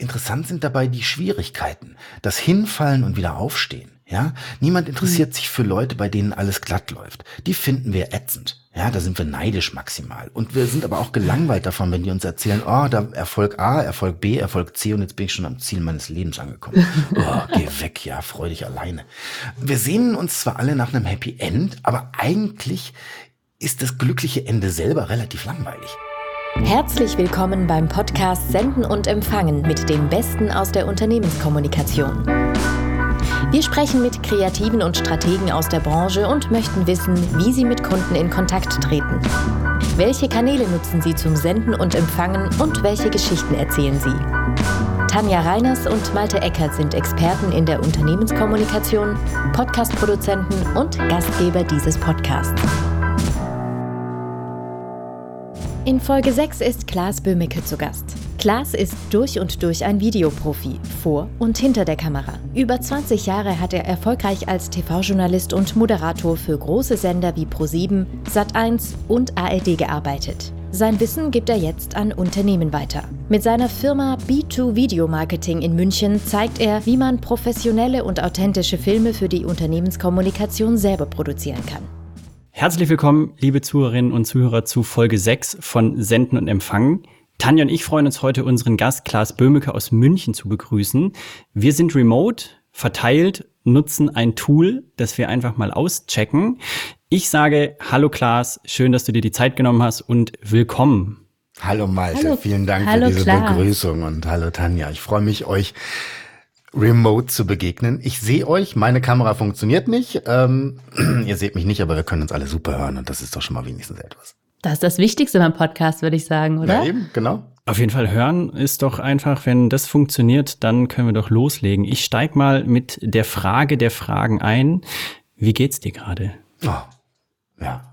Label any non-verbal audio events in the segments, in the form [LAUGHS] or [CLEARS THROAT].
interessant sind dabei die Schwierigkeiten, das Hinfallen und wieder aufstehen. Ja, niemand interessiert mhm. sich für Leute, bei denen alles glatt läuft. Die finden wir ätzend. Ja, da sind wir neidisch maximal. Und wir sind aber auch gelangweilt davon, wenn die uns erzählen, oh, da Erfolg A, Erfolg B, Erfolg C und jetzt bin ich schon am Ziel meines Lebens angekommen. [LAUGHS] Oh, geh weg, ja, freu dich alleine. Wir sehnen uns zwar alle nach einem Happy End, aber eigentlich ist das glückliche Ende selber relativ langweilig. Herzlich willkommen beim Podcast Senden und Empfangen mit dem Besten aus der Unternehmenskommunikation. Wir sprechen mit Kreativen und Strategen aus der Branche und möchten wissen, wie sie mit Kunden in Kontakt treten. Welche Kanäle nutzen sie zum Senden und Empfangen und welche Geschichten erzählen sie? Tanja Reiners und Malte Eckert sind Experten in der Unternehmenskommunikation, Podcastproduzenten und Gastgeber dieses Podcasts. In Folge 6 ist Klaas Böhmicke zu Gast. Klaas ist durch und durch ein Videoprofi, vor und hinter der Kamera. Über 20 Jahre hat er erfolgreich als TV-Journalist und Moderator für große Sender wie Pro7, Sat1 und ARD gearbeitet. Sein Wissen gibt er jetzt an Unternehmen weiter. Mit seiner Firma B2 Video Marketing in München zeigt er, wie man professionelle und authentische Filme für die Unternehmenskommunikation selber produzieren kann. Herzlich willkommen, liebe Zuhörerinnen und Zuhörer, zu Folge 6 von Senden und Empfangen. Tanja und ich freuen uns heute, unseren Gast Klaas Böhmeke aus München zu begrüßen. Wir sind remote, verteilt, nutzen ein Tool, das wir einfach mal auschecken. Ich sage Hallo Klaas, schön, dass du dir die Zeit genommen hast und willkommen. Hallo Malte, hallo. vielen Dank hallo für diese Klaas. Begrüßung und hallo Tanja. Ich freue mich, euch remote zu begegnen. Ich sehe euch, meine Kamera funktioniert nicht. Ähm, [CLEARS THROAT] ihr seht mich nicht, aber wir können uns alle super hören und das ist doch schon mal wenigstens etwas. Das ist das Wichtigste beim Podcast, würde ich sagen, oder? Ja, eben, genau. Auf jeden Fall hören ist doch einfach, wenn das funktioniert, dann können wir doch loslegen. Ich steig mal mit der Frage der Fragen ein. Wie geht's dir gerade? Oh, ja.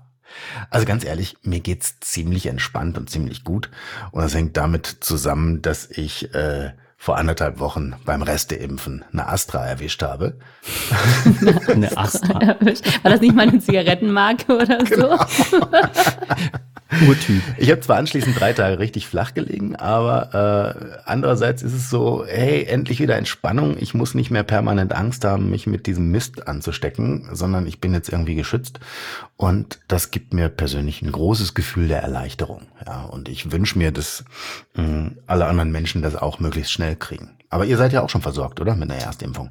Also ganz ehrlich, mir geht's ziemlich entspannt und ziemlich gut. Und das hängt damit zusammen, dass ich äh, vor anderthalb Wochen beim Resteimpfen eine Astra erwischt habe. [LAUGHS] eine Astra? War das nicht mal eine Zigarettenmarke oder genau. so? [LAUGHS] Urtyp. [LAUGHS] Ich habe zwar anschließend drei Tage richtig flach gelegen, aber äh, andererseits ist es so, hey, endlich wieder Entspannung. Ich muss nicht mehr permanent Angst haben, mich mit diesem Mist anzustecken, sondern ich bin jetzt irgendwie geschützt. Und das gibt mir persönlich ein großes Gefühl der Erleichterung. Ja, und ich wünsche mir, dass mh, alle anderen Menschen das auch möglichst schnell kriegen. Aber ihr seid ja auch schon versorgt, oder? Mit der Erstimpfung.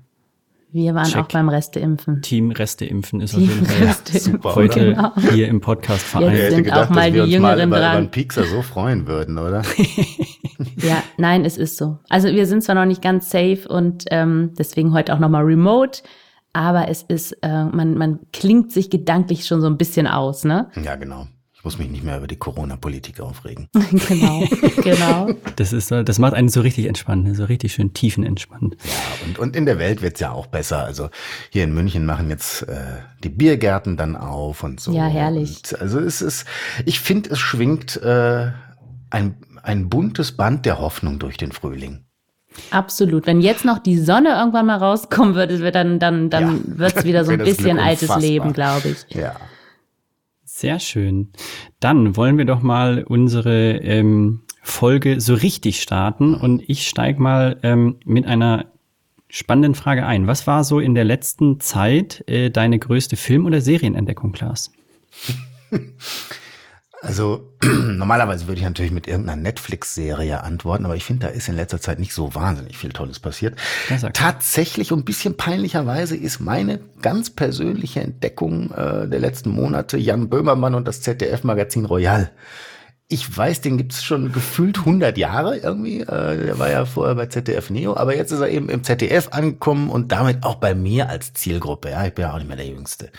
Wir waren Check. auch beim Resteimpfen. Team Resteimpfen ist Team auf jeden Fall super, heute genau. hier im Podcast vereint. Jetzt sind gedacht, auch mal die Jüngeren über, dran. Über einen Piekser so freuen würden, oder? [LAUGHS] [LAUGHS] ja, nein, es ist so. Also wir sind zwar noch nicht ganz safe und ähm, deswegen heute auch nochmal remote, aber es ist, äh, man, man klingt sich gedanklich schon so ein bisschen aus, ne? Ja, genau muss mich nicht mehr über die Corona-Politik aufregen. [LAUGHS] genau, genau. Das ist das macht einen so richtig entspannt, so richtig schön tiefenentspannt. Ja, und, und in der Welt wird's ja auch besser. Also hier in München machen jetzt äh, die Biergärten dann auf und so. Ja, herrlich. Und also es ist, ich finde, es schwingt äh, ein, ein buntes Band der Hoffnung durch den Frühling. Absolut. Wenn jetzt noch die Sonne irgendwann mal rauskommen würde, dann, dann, dann ja. wird's wieder so [LAUGHS] ein bisschen altes Leben, glaube ich. Ja. Sehr schön. Dann wollen wir doch mal unsere ähm, Folge so richtig starten und ich steige mal ähm, mit einer spannenden Frage ein. Was war so in der letzten Zeit äh, deine größte Film- oder Serienentdeckung, Klaas? [LAUGHS] Also [CLEARS THROAT] normalerweise würde ich natürlich mit irgendeiner Netflix-Serie antworten, aber ich finde, da ist in letzter Zeit nicht so wahnsinnig viel Tolles passiert. Tatsächlich und ein bisschen peinlicherweise ist meine ganz persönliche Entdeckung äh, der letzten Monate Jan Böhmermann und das ZDF-Magazin Royal. Ich weiß, den gibt's schon gefühlt 100 Jahre irgendwie. Äh, der war ja vorher bei ZDF Neo, aber jetzt ist er eben im ZDF angekommen und damit auch bei mir als Zielgruppe. Ja, ich bin ja auch nicht mehr der Jüngste.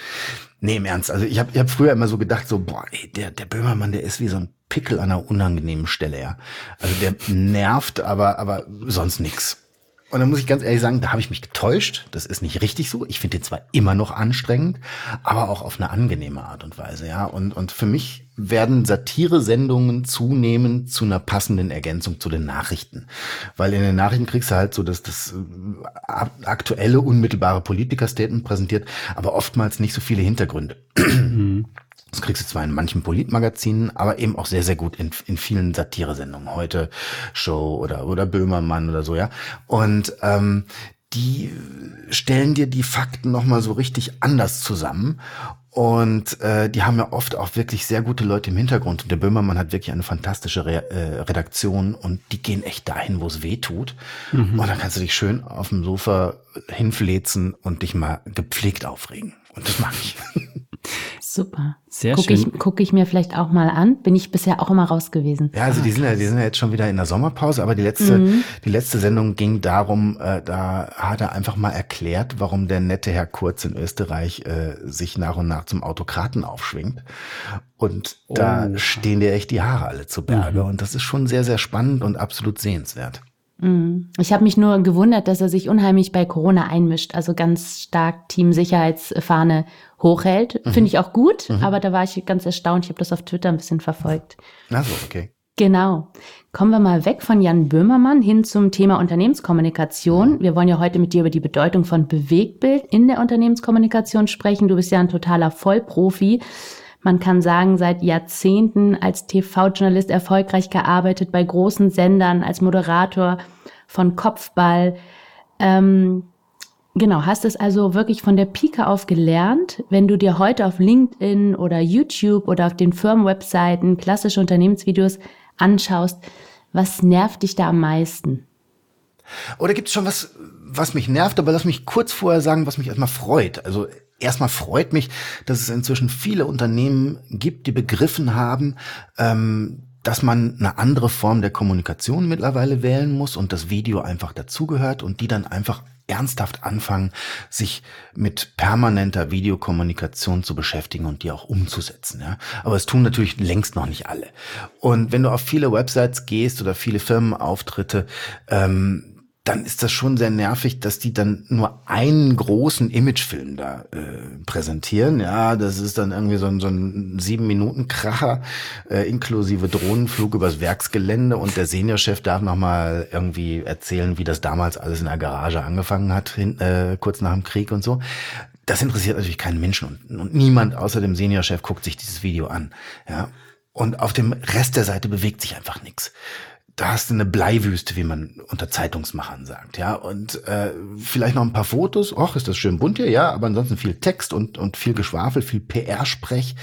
Nee, im Ernst. Also ich habe ich hab früher immer so gedacht, so, boah, ey, der, der Böhmermann, der ist wie so ein Pickel an einer unangenehmen Stelle, ja. Also der nervt, aber, aber sonst nix. Und dann muss ich ganz ehrlich sagen, da habe ich mich getäuscht. Das ist nicht richtig so. Ich finde den zwar immer noch anstrengend, aber auch auf eine angenehme Art und Weise, ja. Und, und für mich werden Satire-Sendungen zunehmend zu einer passenden Ergänzung zu den Nachrichten. Weil in den Nachrichten kriegst du halt so dass das äh, aktuelle, unmittelbare Politiker-Statement präsentiert, aber oftmals nicht so viele Hintergründe. Das kriegst du zwar in manchen Politmagazinen, aber eben auch sehr, sehr gut in, in vielen Satiresendungen. Heute Show oder, oder Böhmermann oder so, ja. Und ähm, die stellen dir die Fakten nochmal so richtig anders zusammen. Und äh, die haben ja oft auch wirklich sehr gute Leute im Hintergrund. Und der Böhmermann hat wirklich eine fantastische Re äh, Redaktion und die gehen echt dahin, wo es weh tut. Mhm. Und dann kannst du dich schön auf dem Sofa hinflezen und dich mal gepflegt aufregen. Und das mag ich. [LAUGHS] Super. Sehr guck schön. Ich, gucke ich mir vielleicht auch mal an. Bin ich bisher auch immer raus gewesen. Ja, also ah, die sind ja, die sind ja jetzt schon wieder in der Sommerpause, aber die letzte, mhm. die letzte Sendung ging darum, äh, da hat er einfach mal erklärt, warum der nette Herr Kurz in Österreich äh, sich nach und nach zum Autokraten aufschwingt. Und oh. da stehen dir echt die Haare alle zu Berge. Mhm. Und das ist schon sehr, sehr spannend und absolut sehenswert. Mhm. Ich habe mich nur gewundert, dass er sich unheimlich bei Corona einmischt, also ganz stark Team-Sicherheitsfahne hochhält. Mhm. Finde ich auch gut, mhm. aber da war ich ganz erstaunt. Ich habe das auf Twitter ein bisschen verfolgt. Ach so, okay. Genau. Kommen wir mal weg von Jan Böhmermann hin zum Thema Unternehmenskommunikation. Mhm. Wir wollen ja heute mit dir über die Bedeutung von Bewegtbild in der Unternehmenskommunikation sprechen. Du bist ja ein totaler Vollprofi. Man kann sagen, seit Jahrzehnten als TV-Journalist erfolgreich gearbeitet bei großen Sendern, als Moderator von Kopfball. Ähm, genau, hast es also wirklich von der Pike auf gelernt. Wenn du dir heute auf LinkedIn oder YouTube oder auf den Firmenwebseiten klassische Unternehmensvideos anschaust, was nervt dich da am meisten? Oder gibt es schon was, was mich nervt, aber lass mich kurz vorher sagen, was mich erstmal freut. Also Erstmal freut mich, dass es inzwischen viele Unternehmen gibt, die begriffen haben, ähm, dass man eine andere Form der Kommunikation mittlerweile wählen muss und das Video einfach dazugehört und die dann einfach ernsthaft anfangen, sich mit permanenter Videokommunikation zu beschäftigen und die auch umzusetzen. Ja? Aber es tun natürlich längst noch nicht alle. Und wenn du auf viele Websites gehst oder viele Firmenauftritte, ähm, dann ist das schon sehr nervig, dass die dann nur einen großen Imagefilm da äh, präsentieren. Ja, das ist dann irgendwie so ein, so ein sieben Minuten Kracher äh, inklusive Drohnenflug übers Werksgelände und der Seniorchef darf noch mal irgendwie erzählen, wie das damals alles in der Garage angefangen hat, hin, äh, kurz nach dem Krieg und so. Das interessiert natürlich keinen Menschen und, und niemand außer dem Seniorchef guckt sich dieses Video an. Ja, und auf dem Rest der Seite bewegt sich einfach nichts da hast du eine Bleiwüste, wie man unter Zeitungsmachern sagt, ja. Und äh, vielleicht noch ein paar Fotos. Och, ist das schön bunt hier, ja, aber ansonsten viel Text und, und viel Geschwafel, viel PR-Sprech.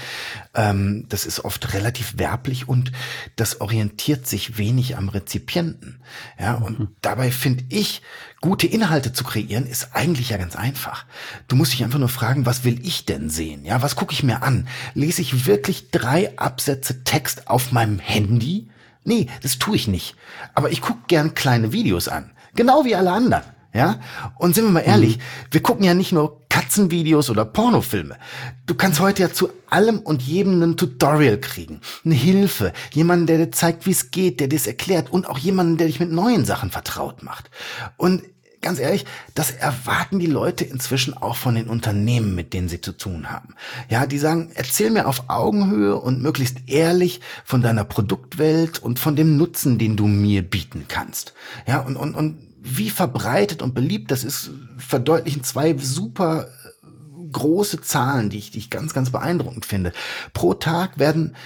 Ähm, das ist oft relativ werblich und das orientiert sich wenig am Rezipienten. Ja, und mhm. dabei finde ich, gute Inhalte zu kreieren, ist eigentlich ja ganz einfach. Du musst dich einfach nur fragen, was will ich denn sehen? Ja, was gucke ich mir an? Lese ich wirklich drei Absätze Text auf meinem Handy? Nee, das tue ich nicht. Aber ich gucke gern kleine Videos an. Genau wie alle anderen. Ja? Und sind wir mal ehrlich, mhm. wir gucken ja nicht nur Katzenvideos oder Pornofilme. Du kannst heute ja zu allem und jedem ein Tutorial kriegen. Eine Hilfe. Jemanden, der dir zeigt, wie es geht, der dir es erklärt und auch jemanden, der dich mit neuen Sachen vertraut macht. Und ganz ehrlich, das erwarten die Leute inzwischen auch von den Unternehmen, mit denen sie zu tun haben. Ja, die sagen, erzähl mir auf Augenhöhe und möglichst ehrlich von deiner Produktwelt und von dem Nutzen, den du mir bieten kannst. Ja, und, und, und wie verbreitet und beliebt das ist, verdeutlichen zwei super äh, große Zahlen, die ich, die ich ganz, ganz beeindruckend finde. Pro Tag werden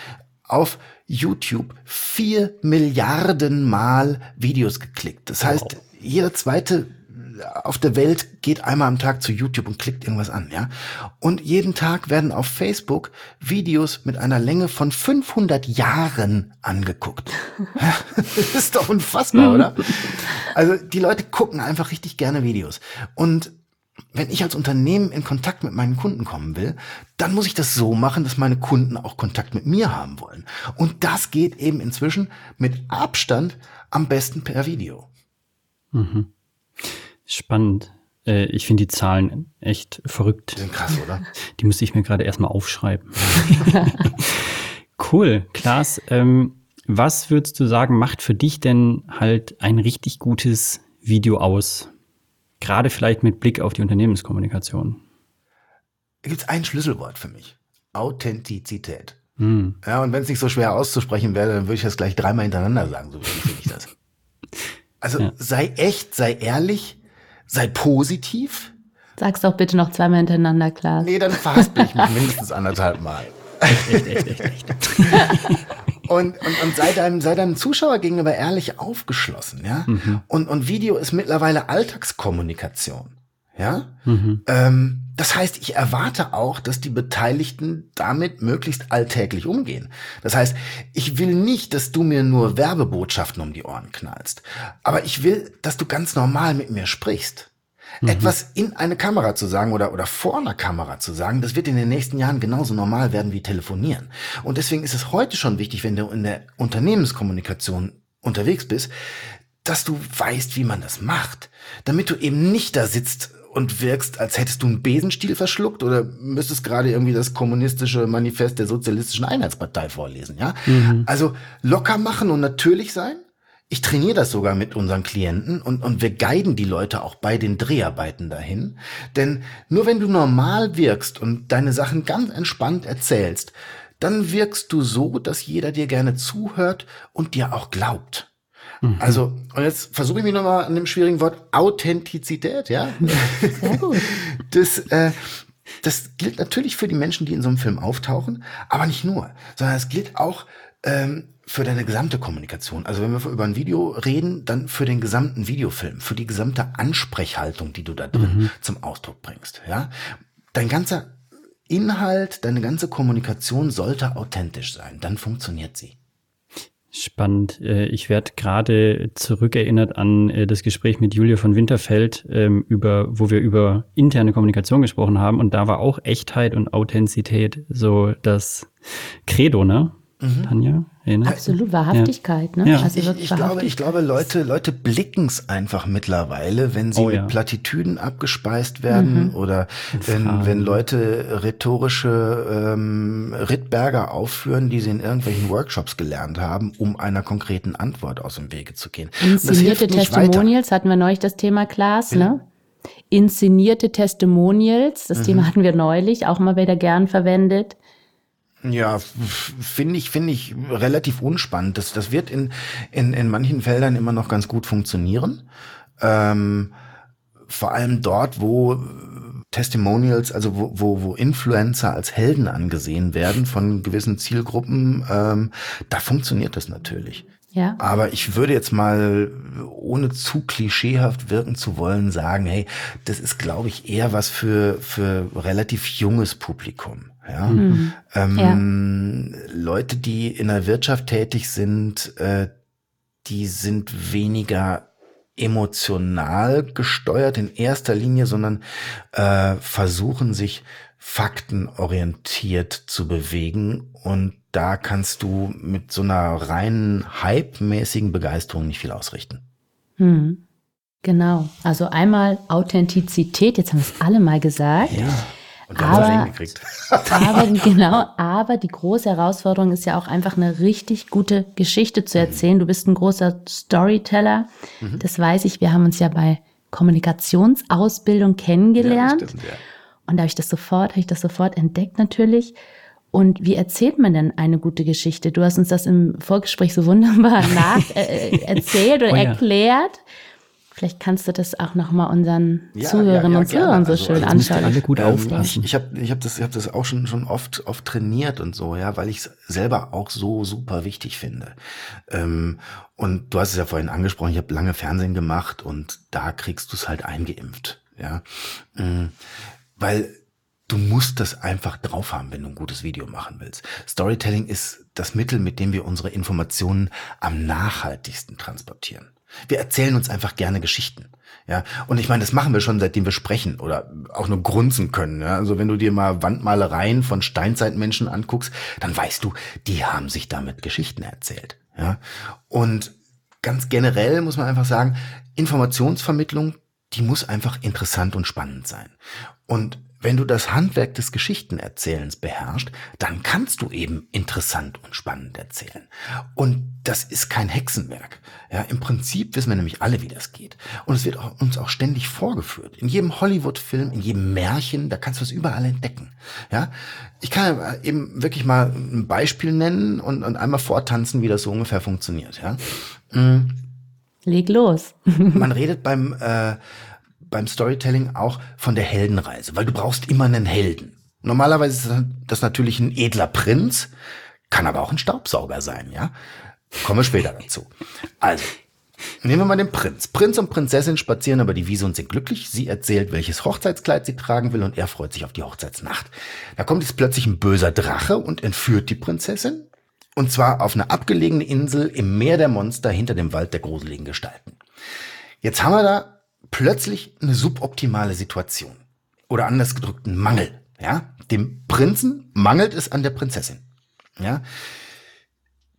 auf YouTube vier Milliarden Mal Videos geklickt. Das heißt, wow. jeder zweite auf der Welt geht einmal am Tag zu YouTube und klickt irgendwas an, ja. Und jeden Tag werden auf Facebook Videos mit einer Länge von 500 Jahren angeguckt. [LAUGHS] das ist doch unfassbar, oder? Also die Leute gucken einfach richtig gerne Videos. Und wenn ich als Unternehmen in Kontakt mit meinen Kunden kommen will, dann muss ich das so machen, dass meine Kunden auch Kontakt mit mir haben wollen. Und das geht eben inzwischen mit Abstand am besten per Video. Mhm. Spannend. Äh, ich finde die Zahlen echt verrückt. Die sind krass, oder? [LAUGHS] Die muss ich mir gerade erstmal aufschreiben. [LAUGHS] [LAUGHS] cool. Klaas, ähm, was würdest du sagen, macht für dich denn halt ein richtig gutes Video aus? Gerade vielleicht mit Blick auf die Unternehmenskommunikation. Da gibt es ein Schlüsselwort für mich. Authentizität. Hm. Ja, und wenn es nicht so schwer auszusprechen wäre, dann würde ich das gleich dreimal hintereinander sagen, so wie ich das. Also ja. sei echt, sei ehrlich, sei positiv. Sag's doch bitte noch zweimal hintereinander, klar. Nee, dann verhaspel ich mich mindestens anderthalb Mal. Echt, echt, echt, echt, echt. [LAUGHS] und, und, und sei deinem, sei deinem Zuschauer gegenüber ehrlich aufgeschlossen, ja. Mhm. Und, und Video ist mittlerweile Alltagskommunikation. Ja? Mhm. Ähm, das heißt, ich erwarte auch, dass die Beteiligten damit möglichst alltäglich umgehen. Das heißt, ich will nicht, dass du mir nur Werbebotschaften um die Ohren knallst, aber ich will, dass du ganz normal mit mir sprichst. Mhm. Etwas in eine Kamera zu sagen oder, oder vor einer Kamera zu sagen, das wird in den nächsten Jahren genauso normal werden wie telefonieren. Und deswegen ist es heute schon wichtig, wenn du in der Unternehmenskommunikation unterwegs bist, dass du weißt, wie man das macht, damit du eben nicht da sitzt und wirkst, als hättest du einen Besenstiel verschluckt oder müsstest gerade irgendwie das kommunistische Manifest der Sozialistischen Einheitspartei vorlesen, ja? Mhm. Also locker machen und natürlich sein. Ich trainiere das sogar mit unseren Klienten und, und wir guiden die Leute auch bei den Dreharbeiten dahin. Denn nur wenn du normal wirkst und deine Sachen ganz entspannt erzählst, dann wirkst du so, dass jeder dir gerne zuhört und dir auch glaubt. Mhm. Also, und jetzt versuche ich mich nochmal an dem schwierigen Wort Authentizität, ja? [LAUGHS] Sehr gut. Das, äh, das gilt natürlich für die Menschen, die in so einem Film auftauchen, aber nicht nur, sondern es gilt auch ähm, für deine gesamte Kommunikation. Also wenn wir über ein Video reden, dann für den gesamten Videofilm, für die gesamte Ansprechhaltung, die du da drin mhm. zum Ausdruck bringst. Ja, dein ganzer Inhalt, deine ganze Kommunikation sollte authentisch sein. Dann funktioniert sie. Spannend. Äh, ich werde gerade zurückerinnert an äh, das Gespräch mit Julia von Winterfeld, ähm, über, wo wir über interne Kommunikation gesprochen haben. Und da war auch Echtheit und Authentizität so das Credo, ne? Mhm. Tanja? Erinnerst Absolut, Wahrhaftigkeit, ja. ne? Ja. Also ich, ich glaube, ich glaube, Leute, Leute blicken es einfach mittlerweile, wenn sie oh, ja. mit Plattitüden abgespeist werden mhm. oder wenn, wenn Leute rhetorische ähm, Rittberger aufführen, die sie in irgendwelchen Workshops gelernt haben, um einer konkreten Antwort aus dem Wege zu gehen. Inszenierte Testimonials weiter. hatten wir neulich das Thema Klaas, ne? Inszenierte Testimonials, das mhm. Thema hatten wir neulich, auch mal wieder gern verwendet. Ja, finde ich, finde ich relativ unspannend. Das, das wird in, in, in manchen Feldern immer noch ganz gut funktionieren. Ähm, vor allem dort, wo Testimonials, also wo, wo, wo Influencer als Helden angesehen werden von gewissen Zielgruppen, ähm, da funktioniert das natürlich. Ja. Aber ich würde jetzt mal, ohne zu klischeehaft wirken zu wollen, sagen, hey, das ist, glaube ich, eher was für, für relativ junges Publikum. Ja? Mhm. Ähm, ja. Leute, die in der Wirtschaft tätig sind, äh, die sind weniger emotional gesteuert in erster Linie, sondern äh, versuchen sich faktenorientiert zu bewegen und da kannst du mit so einer reinen hype-mäßigen Begeisterung nicht viel ausrichten. Hm. Genau. Also einmal Authentizität, jetzt haben wir es alle mal gesagt. Ja. Und aber, hingekriegt. aber [LAUGHS] genau, aber die große Herausforderung ist ja auch einfach eine richtig gute Geschichte zu erzählen. Du bist ein großer Storyteller. Mhm. Das weiß ich. Wir haben uns ja bei Kommunikationsausbildung kennengelernt. Ja, stimmt, ja. Und da habe ich das sofort, habe ich das sofort entdeckt natürlich. Und wie erzählt man denn eine gute Geschichte? Du hast uns das im Vorgespräch so wunderbar [LAUGHS] nach äh, äh erzählt oder oh, ja. erklärt. Vielleicht kannst du das auch noch mal unseren ja, Zuhörerinnen ja, ja, und Zuhörern so also, schön also anschauen. Alle gut ähm, aufpassen. Ich, habe ich hab das, ich hab das auch schon, schon oft, oft trainiert und so, ja, weil ich es selber auch so super wichtig finde. Ähm, und du hast es ja vorhin angesprochen, ich habe lange Fernsehen gemacht und da kriegst du es halt eingeimpft, ja. Ähm, weil du musst das einfach drauf haben, wenn du ein gutes Video machen willst. Storytelling ist das Mittel, mit dem wir unsere Informationen am nachhaltigsten transportieren. Wir erzählen uns einfach gerne Geschichten. Ja, und ich meine, das machen wir schon, seitdem wir sprechen oder auch nur grunzen können. Ja? Also wenn du dir mal Wandmalereien von Steinzeitmenschen anguckst, dann weißt du, die haben sich damit Geschichten erzählt. Ja, und ganz generell muss man einfach sagen, Informationsvermittlung, die muss einfach interessant und spannend sein. Und wenn du das Handwerk des Geschichtenerzählens beherrschst, dann kannst du eben interessant und spannend erzählen. Und das ist kein Hexenwerk. Ja, im Prinzip wissen wir nämlich alle, wie das geht. Und es wird auch, uns auch ständig vorgeführt. In jedem Hollywood-Film, in jedem Märchen, da kannst du es überall entdecken. Ja, ich kann eben wirklich mal ein Beispiel nennen und, und einmal vortanzen, wie das so ungefähr funktioniert. Ja. Mhm. Leg los. Man redet beim äh, beim Storytelling auch von der Heldenreise, weil du brauchst immer einen Helden. Normalerweise ist das natürlich ein edler Prinz, kann aber auch ein Staubsauger sein, ja? Kommen wir später dazu. Also, Nehmen wir mal den Prinz. Prinz und Prinzessin spazieren über die Wiese und sind glücklich. Sie erzählt, welches Hochzeitskleid sie tragen will und er freut sich auf die Hochzeitsnacht. Da kommt jetzt plötzlich ein böser Drache und entführt die Prinzessin. Und zwar auf eine abgelegene Insel im Meer der Monster hinter dem Wald der gruseligen Gestalten. Jetzt haben wir da plötzlich eine suboptimale Situation. Oder anders gedrückt, einen Mangel. Ja, dem Prinzen mangelt es an der Prinzessin. Ja,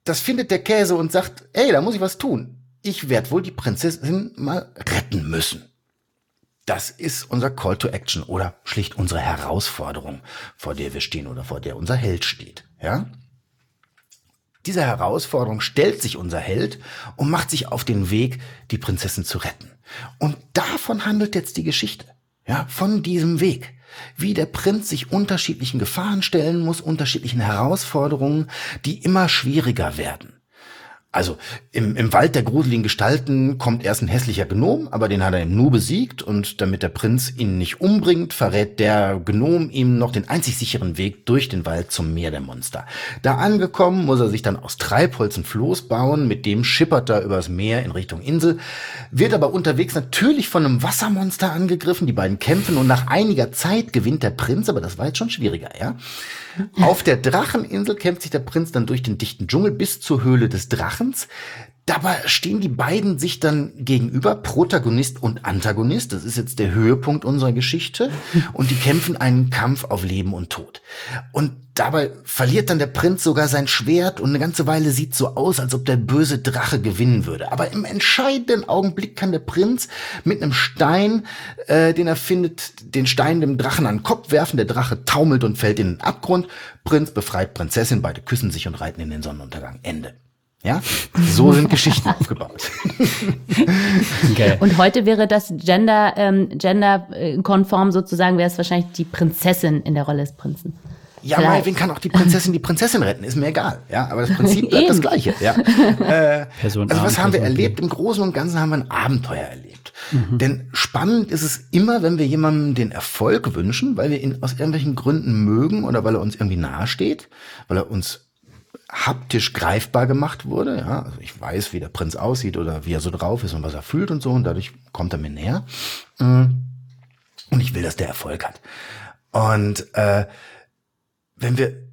das findet der Käse und sagt, ey, da muss ich was tun. Ich werde wohl die Prinzessin mal retten müssen. Das ist unser Call to Action oder schlicht unsere Herausforderung, vor der wir stehen oder vor der unser Held steht. Ja? Dieser Herausforderung stellt sich unser Held und macht sich auf den Weg, die Prinzessin zu retten. Und davon handelt jetzt die Geschichte. Ja, von diesem Weg wie der Prinz sich unterschiedlichen Gefahren stellen muss, unterschiedlichen Herausforderungen, die immer schwieriger werden. Also im, im Wald der gruseligen Gestalten kommt erst ein hässlicher Gnom, aber den hat er im Nu besiegt und damit der Prinz ihn nicht umbringt, verrät der Gnom ihm noch den einzig sicheren Weg durch den Wald zum Meer der Monster. Da angekommen, muss er sich dann aus Treibholz ein Floß bauen, mit dem schippert er übers Meer in Richtung Insel, wird aber unterwegs natürlich von einem Wassermonster angegriffen, die beiden kämpfen und nach einiger Zeit gewinnt der Prinz, aber das war jetzt schon schwieriger, ja. Auf der Dracheninsel kämpft sich der Prinz dann durch den dichten Dschungel bis zur Höhle des Drachens. Dabei stehen die beiden sich dann gegenüber, Protagonist und Antagonist. Das ist jetzt der Höhepunkt unserer Geschichte. Und die kämpfen einen Kampf auf Leben und Tod. Und dabei verliert dann der Prinz sogar sein Schwert und eine ganze Weile sieht so aus, als ob der böse Drache gewinnen würde. Aber im entscheidenden Augenblick kann der Prinz mit einem Stein, äh, den er findet, den Stein dem Drachen an den Kopf werfen. Der Drache taumelt und fällt in den Abgrund. Prinz befreit Prinzessin, beide küssen sich und reiten in den Sonnenuntergang. Ende. Ja, so sind Geschichten aufgebaut. [LAUGHS] Okay. Und heute wäre das Gender, ähm, genderkonform sozusagen, wäre es wahrscheinlich die Prinzessin in der Rolle des Prinzen. Ja, Vielleicht. meinetwegen kann auch die Prinzessin die Prinzessin retten, ist mir egal. Ja, aber das Prinzip [LAUGHS] bleibt das gleiche. Ja. [LAUGHS] Äh, also was haben wir erlebt? Im Großen und Ganzen haben wir ein Abenteuer erlebt. Mhm. Denn spannend ist es immer, wenn wir jemandem den Erfolg wünschen, weil wir ihn aus irgendwelchen Gründen mögen oder weil er uns irgendwie nahesteht, weil er uns haptisch greifbar gemacht wurde. Ja, also ich weiß, wie der Prinz aussieht oder wie er so drauf ist und was er fühlt und so und dadurch kommt er mir näher. Mm. Und ich will, dass der Erfolg hat. Und äh, wenn wir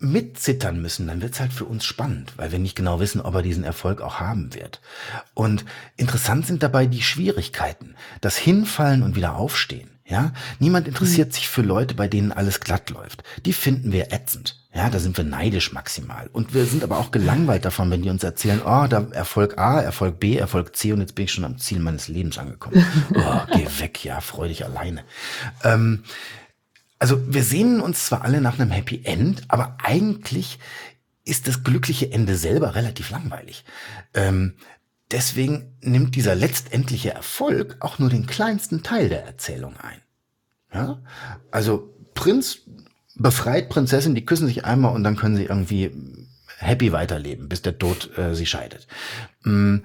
mitzittern müssen, dann wird's halt für uns spannend, weil wir nicht genau wissen, ob er diesen Erfolg auch haben wird. Und interessant sind dabei die Schwierigkeiten, das Hinfallen und wieder aufstehen. Ja, niemand interessiert mhm. sich für Leute, bei denen alles glatt läuft. Die finden wir ätzend. Ja, da sind wir neidisch maximal. Und wir sind aber auch gelangweilt davon, wenn die uns erzählen, oh, da Erfolg A, Erfolg B, Erfolg C und jetzt bin ich schon am Ziel meines Lebens angekommen. [LAUGHS] Oh, geh weg, ja, freu dich alleine. Ähm, also wir sehnen uns zwar alle nach einem Happy End, aber eigentlich ist das glückliche Ende selber relativ langweilig. Ähm, deswegen nimmt dieser letztendliche Erfolg auch nur den kleinsten Teil der Erzählung ein. Ja? Also Prinz befreit Prinzessin, die küssen sich einmal und dann können sie irgendwie happy weiterleben, bis der Tod äh, sie scheidet. Mm,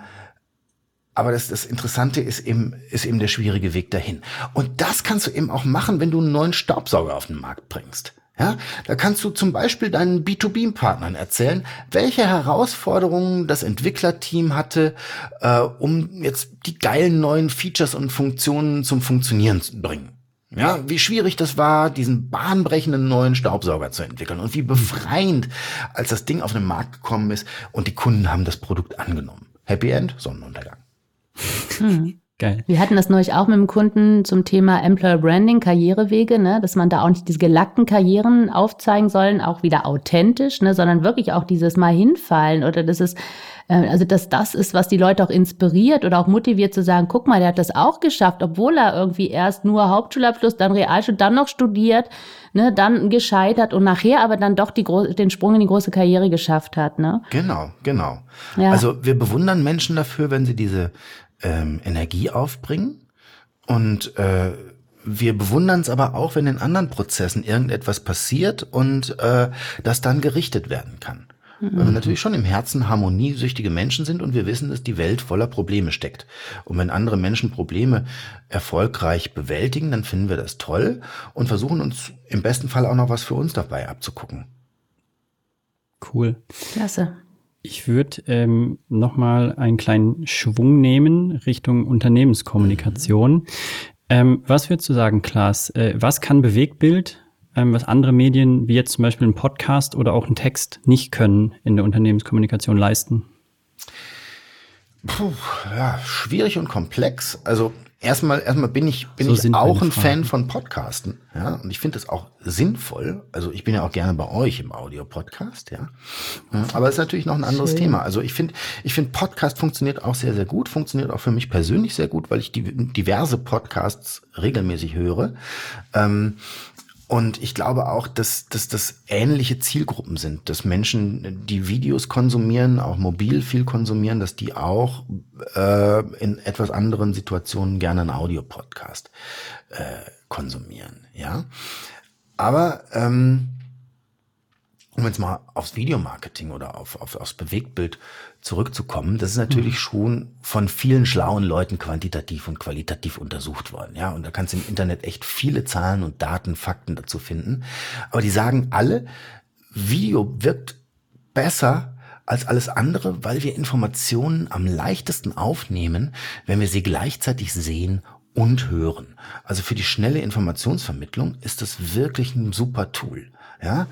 aber das, das Interessante ist eben, ist eben der schwierige Weg dahin. Und das kannst du eben auch machen, wenn du einen neuen Staubsauger auf den Markt bringst. Ja, da kannst du zum Beispiel deinen B2B-Partnern erzählen, welche Herausforderungen das Entwicklerteam hatte, äh, um jetzt die geilen neuen Features und Funktionen zum Funktionieren zu bringen. Ja, wie schwierig das war, diesen bahnbrechenden neuen Staubsauger zu entwickeln und wie befreiend, als das Ding auf den Markt gekommen ist und die Kunden haben das Produkt angenommen. Happy End, Sonnenuntergang. Hm. Geil. Wir hatten das neulich auch mit dem Kunden zum Thema Employer Branding, Karrierewege, ne, dass man da auch nicht diese gelackten Karrieren aufzeigen sollen, auch wieder authentisch, ne, sondern wirklich auch dieses Mal hinfallen oder das ist, äh, also dass das ist, was die Leute auch inspiriert oder auch motiviert zu sagen, guck mal, der hat das auch geschafft, obwohl er irgendwie erst nur Hauptschulabschluss, dann Realschule, dann noch studiert, ne, dann gescheitert und nachher aber dann doch die den Sprung in die große Karriere geschafft hat, ne? Genau, genau. Ja. Also wir bewundern Menschen dafür, wenn sie diese ähm, Energie aufbringen und äh, wir bewundern es aber auch, wenn in anderen Prozessen irgendetwas passiert und äh, das dann gerichtet werden kann. Weil wir mhm. natürlich schon im Herzen harmoniesüchtige Menschen sind und wir wissen, dass die Welt voller Probleme steckt. Und wenn andere Menschen Probleme erfolgreich bewältigen, dann finden wir das toll und versuchen uns im besten Fall auch noch was für uns dabei abzugucken. Cool. Klasse. Ich würde ähm, nochmal einen kleinen Schwung nehmen Richtung Unternehmenskommunikation. Mhm. Ähm, was würdest du sagen, Klaas? Äh, was kann Bewegtbild, ähm, was andere Medien wie jetzt zum Beispiel ein Podcast oder auch ein Text nicht können in der Unternehmenskommunikation leisten? Puh, ja, schwierig und komplex. Also erstmal, erstmal bin ich, bin so ich auch ein Fan von Podcasten, ja, und ich finde das auch sinnvoll. Also ich bin ja auch gerne bei euch im Audio-Podcast, ja. Aber es ist natürlich noch ein anderes Schön. Thema. Also ich finde, ich finde Podcast funktioniert auch sehr, sehr gut, funktioniert auch für mich persönlich sehr gut, weil ich die diverse Podcasts regelmäßig höre. Ähm, und ich glaube auch, dass, dass das ähnliche Zielgruppen sind, dass Menschen, die Videos konsumieren, auch mobil viel konsumieren, dass die auch äh, in etwas anderen Situationen gerne einen Audiopodcast äh, konsumieren. Ja, aber ähm, um jetzt mal aufs Videomarketing oder auf, auf, aufs Bewegtbild zurückzukommen, das ist natürlich mhm. schon von vielen schlauen Leuten quantitativ und qualitativ untersucht worden. Ja, und da kannst du im Internet echt viele Zahlen und Daten, Fakten dazu finden. Aber die sagen alle, Video wirkt besser als alles andere, weil wir Informationen am leichtesten aufnehmen, wenn wir sie gleichzeitig sehen und hören. Also für die schnelle Informationsvermittlung ist das wirklich ein super Tool. Ja,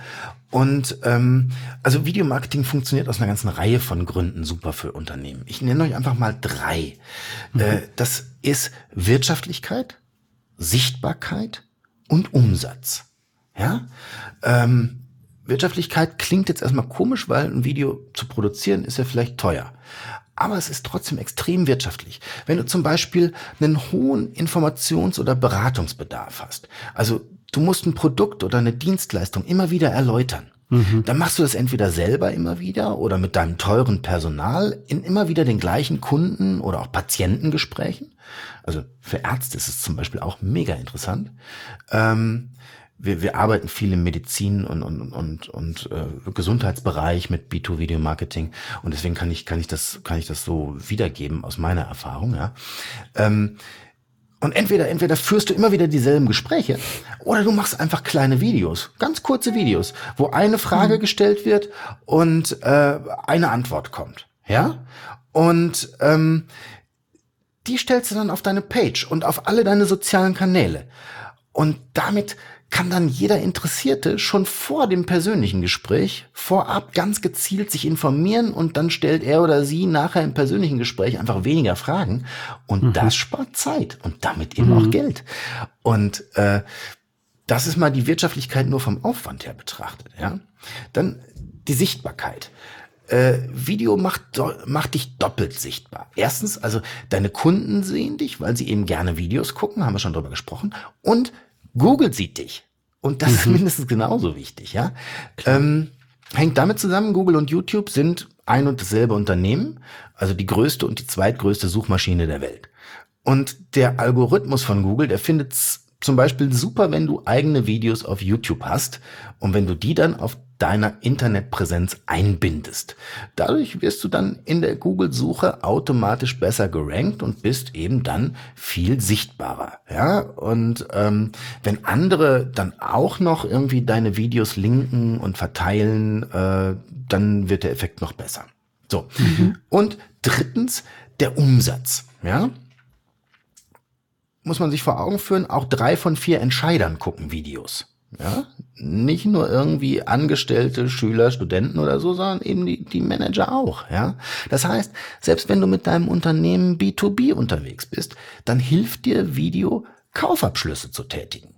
und ähm, also Videomarketing funktioniert aus einer ganzen Reihe von Gründen super für Unternehmen. Ich nenne euch einfach mal drei. Mhm. Äh, das ist Wirtschaftlichkeit, Sichtbarkeit und Umsatz. Ja, ähm, Wirtschaftlichkeit klingt jetzt erstmal komisch, weil ein Video zu produzieren ist ja vielleicht teuer. Aber es ist trotzdem extrem wirtschaftlich. Wenn du zum Beispiel einen hohen Informations- oder Beratungsbedarf hast, also Du musst ein Produkt oder eine Dienstleistung immer wieder erläutern. Mhm. Dann machst du das entweder selber immer wieder oder mit deinem teuren Personal in immer wieder den gleichen Kunden oder auch Patientengesprächen. Also für Ärzte ist es zum Beispiel auch mega interessant. Ähm, wir, wir arbeiten viel im Medizin und, und, und, und äh, Gesundheitsbereich mit B2-Video-Marketing und deswegen kann ich, kann ich das, kann ich das so wiedergeben aus meiner Erfahrung, ja. Ähm, und entweder, entweder führst du immer wieder dieselben Gespräche oder du machst einfach kleine Videos, ganz kurze Videos, wo eine Frage mhm. gestellt wird und äh, eine Antwort kommt. Ja? Und ähm, die stellst du dann auf deine Page und auf alle deine sozialen Kanäle. Und damit kann dann jeder Interessierte schon vor dem persönlichen Gespräch vorab ganz gezielt sich informieren und dann stellt er oder sie nachher im persönlichen Gespräch einfach weniger Fragen und mhm. das spart Zeit und damit eben mhm. auch Geld. Und äh, das ist mal die Wirtschaftlichkeit nur vom Aufwand her betrachtet. Ja, dann die Sichtbarkeit. Äh, Video macht, macht dich doppelt sichtbar. Erstens, also deine Kunden sehen dich, weil sie eben gerne Videos gucken, haben wir schon drüber gesprochen. Und Google sieht dich. Und das mhm. ist mindestens genauso wichtig, ja. Ähm, hängt damit zusammen, Google und YouTube sind ein und dasselbe Unternehmen, also die größte und die zweitgrößte Suchmaschine der Welt. Und der Algorithmus von Google, der findet zum Beispiel super, wenn du eigene Videos auf YouTube hast und wenn du die dann auf deiner Internetpräsenz einbindest. Dadurch wirst du dann in der Google-Suche automatisch besser gerankt und bist eben dann viel sichtbarer. Ja, und ähm, wenn andere dann auch noch irgendwie deine Videos linken und verteilen, äh, dann wird der Effekt noch besser. So. Mhm. Und drittens, der Umsatz. Ja, muss man sich vor Augen führen, auch drei von vier Entscheidern gucken Videos. Ja, nicht nur irgendwie Angestellte, Schüler, Studenten oder so, sondern eben die, die Manager auch. Ja, das heißt, selbst wenn du mit deinem Unternehmen B2B unterwegs bist, dann hilft dir Video, Kaufabschlüsse zu tätigen.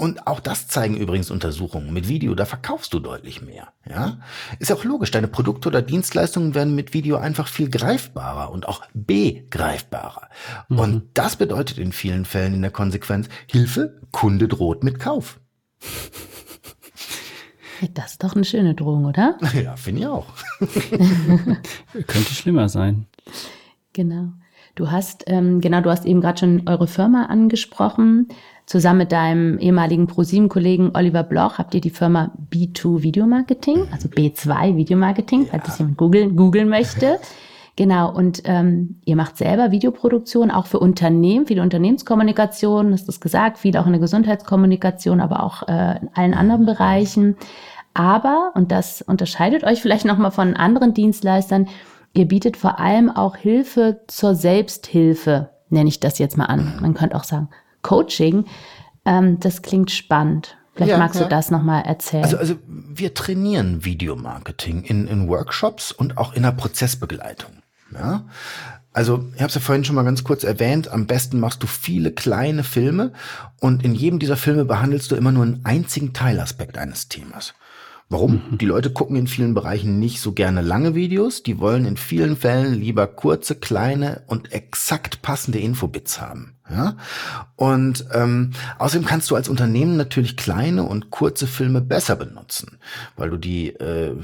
Und auch das zeigen übrigens Untersuchungen. Mit Video, da verkaufst du deutlich mehr. Ja, ist ja auch logisch. Deine Produkte oder Dienstleistungen werden mit Video einfach viel greifbarer und auch begreifbarer. Mhm. Und das bedeutet in vielen Fällen in der Konsequenz Hilfe, Kunde droht mit Kauf. Das ist doch eine schöne Drohung, oder? [LAUGHS] Ja, finde ich auch. [LAUGHS] Könnte schlimmer sein. Genau. Du hast, ähm, genau, du hast eben gerade schon eure Firma angesprochen. Zusammen mit deinem ehemaligen ProSieben-Kollegen Oliver Bloch habt ihr die Firma B2 Video Marketing, also B2 Video Marketing, ja. falls das jemand googeln, googeln möchte. [LAUGHS] Genau, und ähm, ihr macht selber Videoproduktion, auch für Unternehmen, viele Unternehmenskommunikation, hast du es gesagt, viel auch in der Gesundheitskommunikation, aber auch äh, in allen anderen Bereichen. Aber, und das unterscheidet euch vielleicht nochmal von anderen Dienstleistern, Ihr bietet vor allem auch Hilfe zur Selbsthilfe, nenne ich das jetzt mal an. Man könnte auch sagen Coaching. Ähm, das klingt spannend. Vielleicht ja, magst ja. du das nochmal erzählen. Also, also wir trainieren Videomarketing in, in Workshops und auch in der Prozessbegleitung. Ja? Also, ich habe es ja vorhin schon mal ganz kurz erwähnt, am besten machst du viele kleine Filme und in jedem dieser Filme behandelst du immer nur einen einzigen Teilaspekt eines Themas. Warum? Mhm. Die Leute gucken in vielen Bereichen nicht so gerne lange Videos. Die wollen in vielen Fällen lieber kurze, kleine und exakt passende Infobits haben. Ja? Und ähm, außerdem kannst du als Unternehmen natürlich kleine und kurze Filme besser benutzen, weil du die, äh,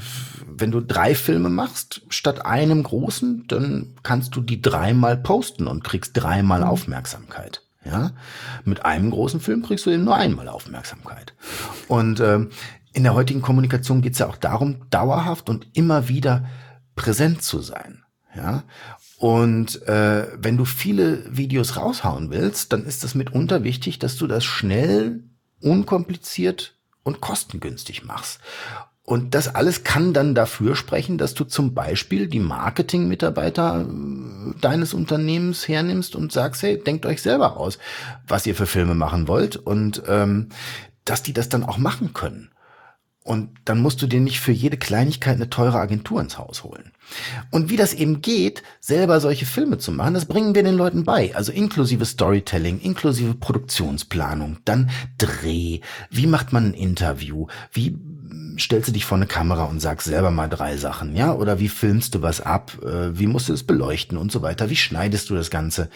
wenn du drei Filme machst statt einem großen, dann kannst du die dreimal posten und kriegst dreimal mhm. Aufmerksamkeit. Ja, mit einem großen Film kriegst du eben nur einmal Aufmerksamkeit. Und ähm, in der heutigen Kommunikation geht es ja auch darum, dauerhaft und immer wieder präsent zu sein. Ja. Und äh, wenn du viele Videos raushauen willst, dann ist es mitunter wichtig, dass du das schnell, unkompliziert und kostengünstig machst. Und das alles kann dann dafür sprechen, dass du zum Beispiel die Marketing-Mitarbeiter äh, deines Unternehmens hernimmst und sagst, hey, denkt euch selber aus, was ihr für Filme machen wollt und ähm, dass die das dann auch machen können. Und dann musst du dir nicht für jede Kleinigkeit eine teure Agentur ins Haus holen. Und wie das eben geht, selber solche Filme zu machen, das bringen wir den Leuten bei. Also inklusive Storytelling, inklusive Produktionsplanung, dann Dreh. Wie macht man ein Interview? Wie stellst du dich vor eine Kamera und sagst selber mal drei Sachen, ja? Oder wie filmst du was ab? Äh, wie musst du es beleuchten und so weiter? Wie schneidest du das Ganze?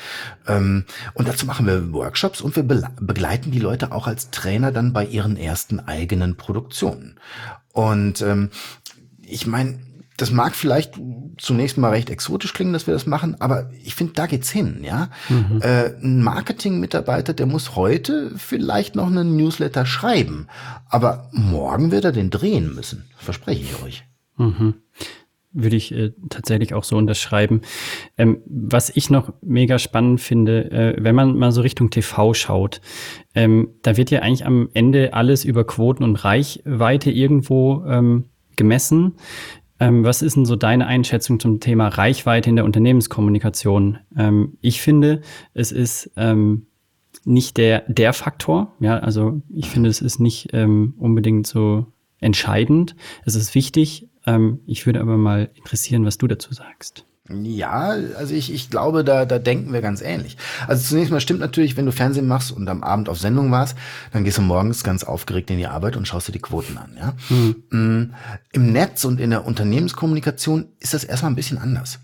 Ähm, und dazu machen wir Workshops und wir begleiten die Leute auch als Trainer dann bei ihren ersten eigenen Produktionen. Und ähm, ich meine, das mag vielleicht zunächst mal recht exotisch klingen, dass wir das machen, aber ich finde, da geht's hin, ja. Mhm. Äh, ein Marketing-Mitarbeiter, der muss heute vielleicht noch einen Newsletter schreiben, aber morgen wird er den drehen müssen, verspreche ich euch. Mhm. Würde ich äh, tatsächlich auch so unterschreiben. Ähm, was ich noch mega spannend finde, äh, wenn man mal so Richtung TV schaut, ähm, da wird ja eigentlich am Ende alles über Quoten und Reichweite irgendwo ähm, gemessen. Ähm, was ist denn so deine Einschätzung zum Thema Reichweite in der Unternehmenskommunikation? Ähm, ich finde, es ist ähm, nicht der, der Faktor. Ja, also ich finde, es ist nicht ähm, unbedingt so entscheidend. Es ist wichtig. Ähm, ich würde aber mal interessieren, was du dazu sagst. Ja, also ich, ich glaube, da, da denken wir ganz ähnlich. Also zunächst mal stimmt natürlich, wenn du Fernsehen machst und am Abend auf Sendung warst, dann gehst du morgens ganz aufgeregt in die Arbeit und schaust dir die Quoten an. Ja? Mhm. Im Netz und in der Unternehmenskommunikation ist das erstmal ein bisschen anders.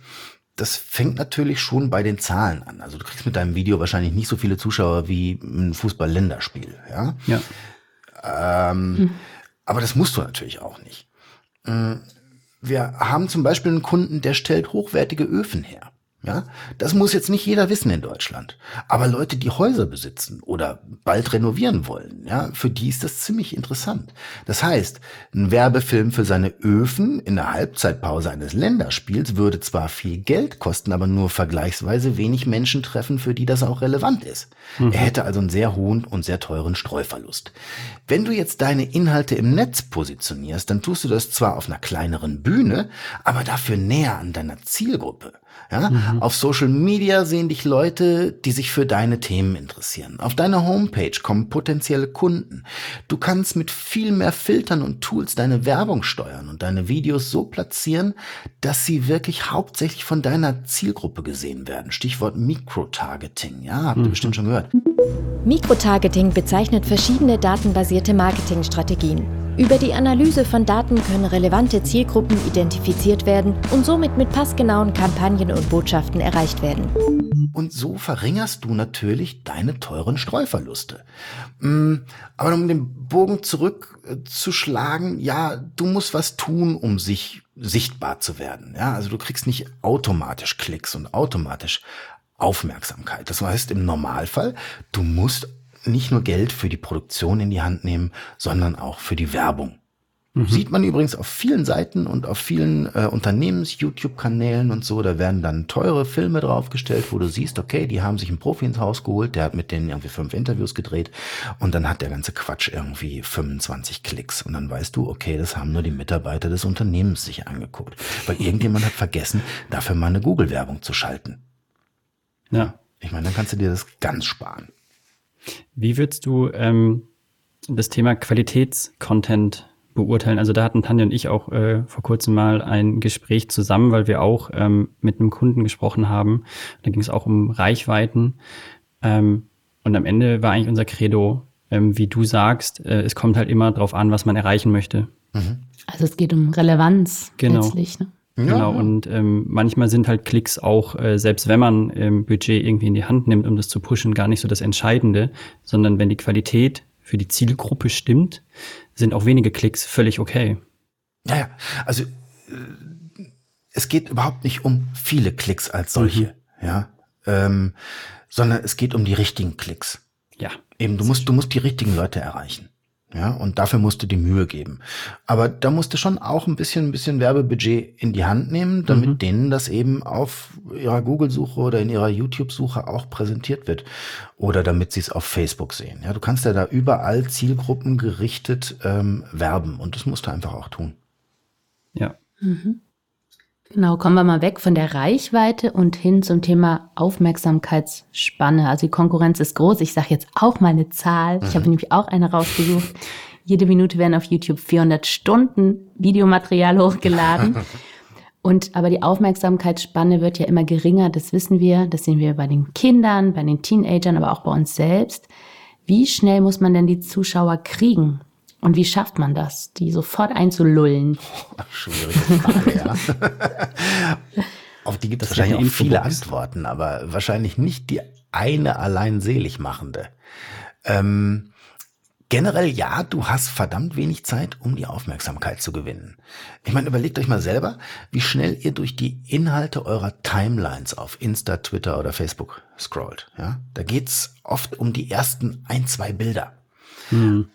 Das fängt natürlich schon bei den Zahlen an. Also du kriegst mit deinem Video wahrscheinlich nicht so viele Zuschauer wie ein Fußball-Länderspiel. Ja. ja. Ähm, mhm. Aber das musst du natürlich auch nicht. Wir haben zum Beispiel einen Kunden, der stellt hochwertige Öfen her. Ja, das muss jetzt nicht jeder wissen in Deutschland. Aber Leute, die Häuser besitzen oder bald renovieren wollen, ja, für die ist das ziemlich interessant. Das heißt, ein Werbefilm für seine Öfen in der Halbzeitpause eines Länderspiels würde zwar viel Geld kosten, aber nur vergleichsweise wenig Menschen treffen, für die das auch relevant ist. Mhm. Er hätte also einen sehr hohen und sehr teuren Streuverlust. Wenn du jetzt deine Inhalte im Netz positionierst, dann tust du das zwar auf einer kleineren Bühne, aber dafür näher an deiner Zielgruppe. Ja? Mhm. Auf Social Media sehen dich Leute, die sich für deine Themen interessieren. Auf deiner Homepage kommen potenzielle Kunden. Du kannst mit viel mehr Filtern und Tools deine Werbung steuern und deine Videos so platzieren, dass sie wirklich hauptsächlich von deiner Zielgruppe gesehen werden. Stichwort Mikrotargeting. Ja, habt ihr mhm. bestimmt schon gehört. Mikrotargeting bezeichnet verschiedene datenbasierte Marketingstrategien. Über die Analyse von Daten können relevante Zielgruppen identifiziert werden und somit mit passgenauen Kampagnen und Botschaften erreicht werden. Und so verringerst du natürlich deine teuren Streuverluste. Mm, aber um den Bogen zurückzuschlagen, ja, du musst was tun, um sich sichtbar zu werden. Ja, also du kriegst nicht automatisch Klicks und automatisch Aufmerksamkeit. Das heißt, im Normalfall, du musst nicht nur Geld für die Produktion in die Hand nehmen, sondern auch für die Werbung. Mhm. Sieht man übrigens auf vielen Seiten und auf vielen äh, Unternehmens-YouTube-Kanälen und so. Da werden dann teure Filme draufgestellt, wo du siehst, okay, die haben sich einen Profi ins Haus geholt, der hat mit denen irgendwie fünf Interviews gedreht und dann hat der ganze Quatsch irgendwie 25 Klicks. Und dann weißt du, okay, das haben nur die Mitarbeiter des Unternehmens sich angeguckt. Weil irgendjemand hat vergessen, dafür mal eine Google-Werbung zu schalten. Ja. Ich meine, dann kannst du dir das ganz sparen. Wie würdest du ähm, das Thema Qualitätscontent beurteilen. Also da hatten Tanja und ich auch äh, vor kurzem mal ein Gespräch zusammen, weil wir auch ähm, mit einem Kunden gesprochen haben. Da ging es auch um Reichweiten. Ähm, und am Ende war eigentlich unser Credo, ähm, wie du sagst, äh, es kommt halt immer darauf an, was man erreichen möchte. Mhm. Also es geht um Relevanz genau. letztlich. Ne? Ja, genau, und ähm, manchmal sind halt Klicks auch, äh, selbst wenn man ähm, Budget irgendwie in die Hand nimmt, um das zu pushen, gar nicht so das Entscheidende, sondern wenn die Qualität für die Zielgruppe stimmt, sind auch wenige Klicks völlig okay. Ja, ja. Also äh, es geht überhaupt nicht um viele Klicks als solche, mhm. ja, ähm, sondern es geht um die richtigen Klicks. Ja. Eben, du musst, du musst die richtigen Leute erreichen. Ja, und dafür musst du die Mühe geben. Aber da musst du schon auch ein bisschen, ein bisschen Werbebudget in die Hand nehmen, damit mhm. denen das eben auf ihrer Google-Suche oder in ihrer YouTube-Suche auch präsentiert wird. Oder damit sie es auf Facebook sehen. Ja, du kannst ja da überall Zielgruppen gerichtet ähm, werben und das musst du einfach auch tun. Ja. Mhm. Genau, kommen wir mal weg von der Reichweite und hin zum Thema Aufmerksamkeitsspanne. Also die Konkurrenz ist groß. Ich sage jetzt auch mal eine Zahl. Ich habe mhm. nämlich auch eine rausgesucht. Jede Minute werden auf YouTube 400 Stunden Videomaterial hochgeladen. [LAUGHS] Und aber die Aufmerksamkeitsspanne wird ja immer geringer, das wissen wir. Das sehen wir bei den Kindern, bei den Teenagern, aber auch bei uns selbst. Wie schnell muss man denn die Zuschauer kriegen? Und wie schafft man das, die sofort einzulullen? [LAUGHS] Oh, schwierige Frage, ja. [LAUGHS] Auf die gibt es wahrscheinlich auch viele Antworten, aber wahrscheinlich nicht die eine allein selig machende. Ähm, generell ja, du hast verdammt wenig Zeit, um die Aufmerksamkeit zu gewinnen. Ich meine, überlegt euch mal selber, wie schnell ihr durch die Inhalte eurer Timelines auf Insta, Twitter oder Facebook scrollt. Ja, da geht's oft um die ersten ein, zwei Bilder. Hm.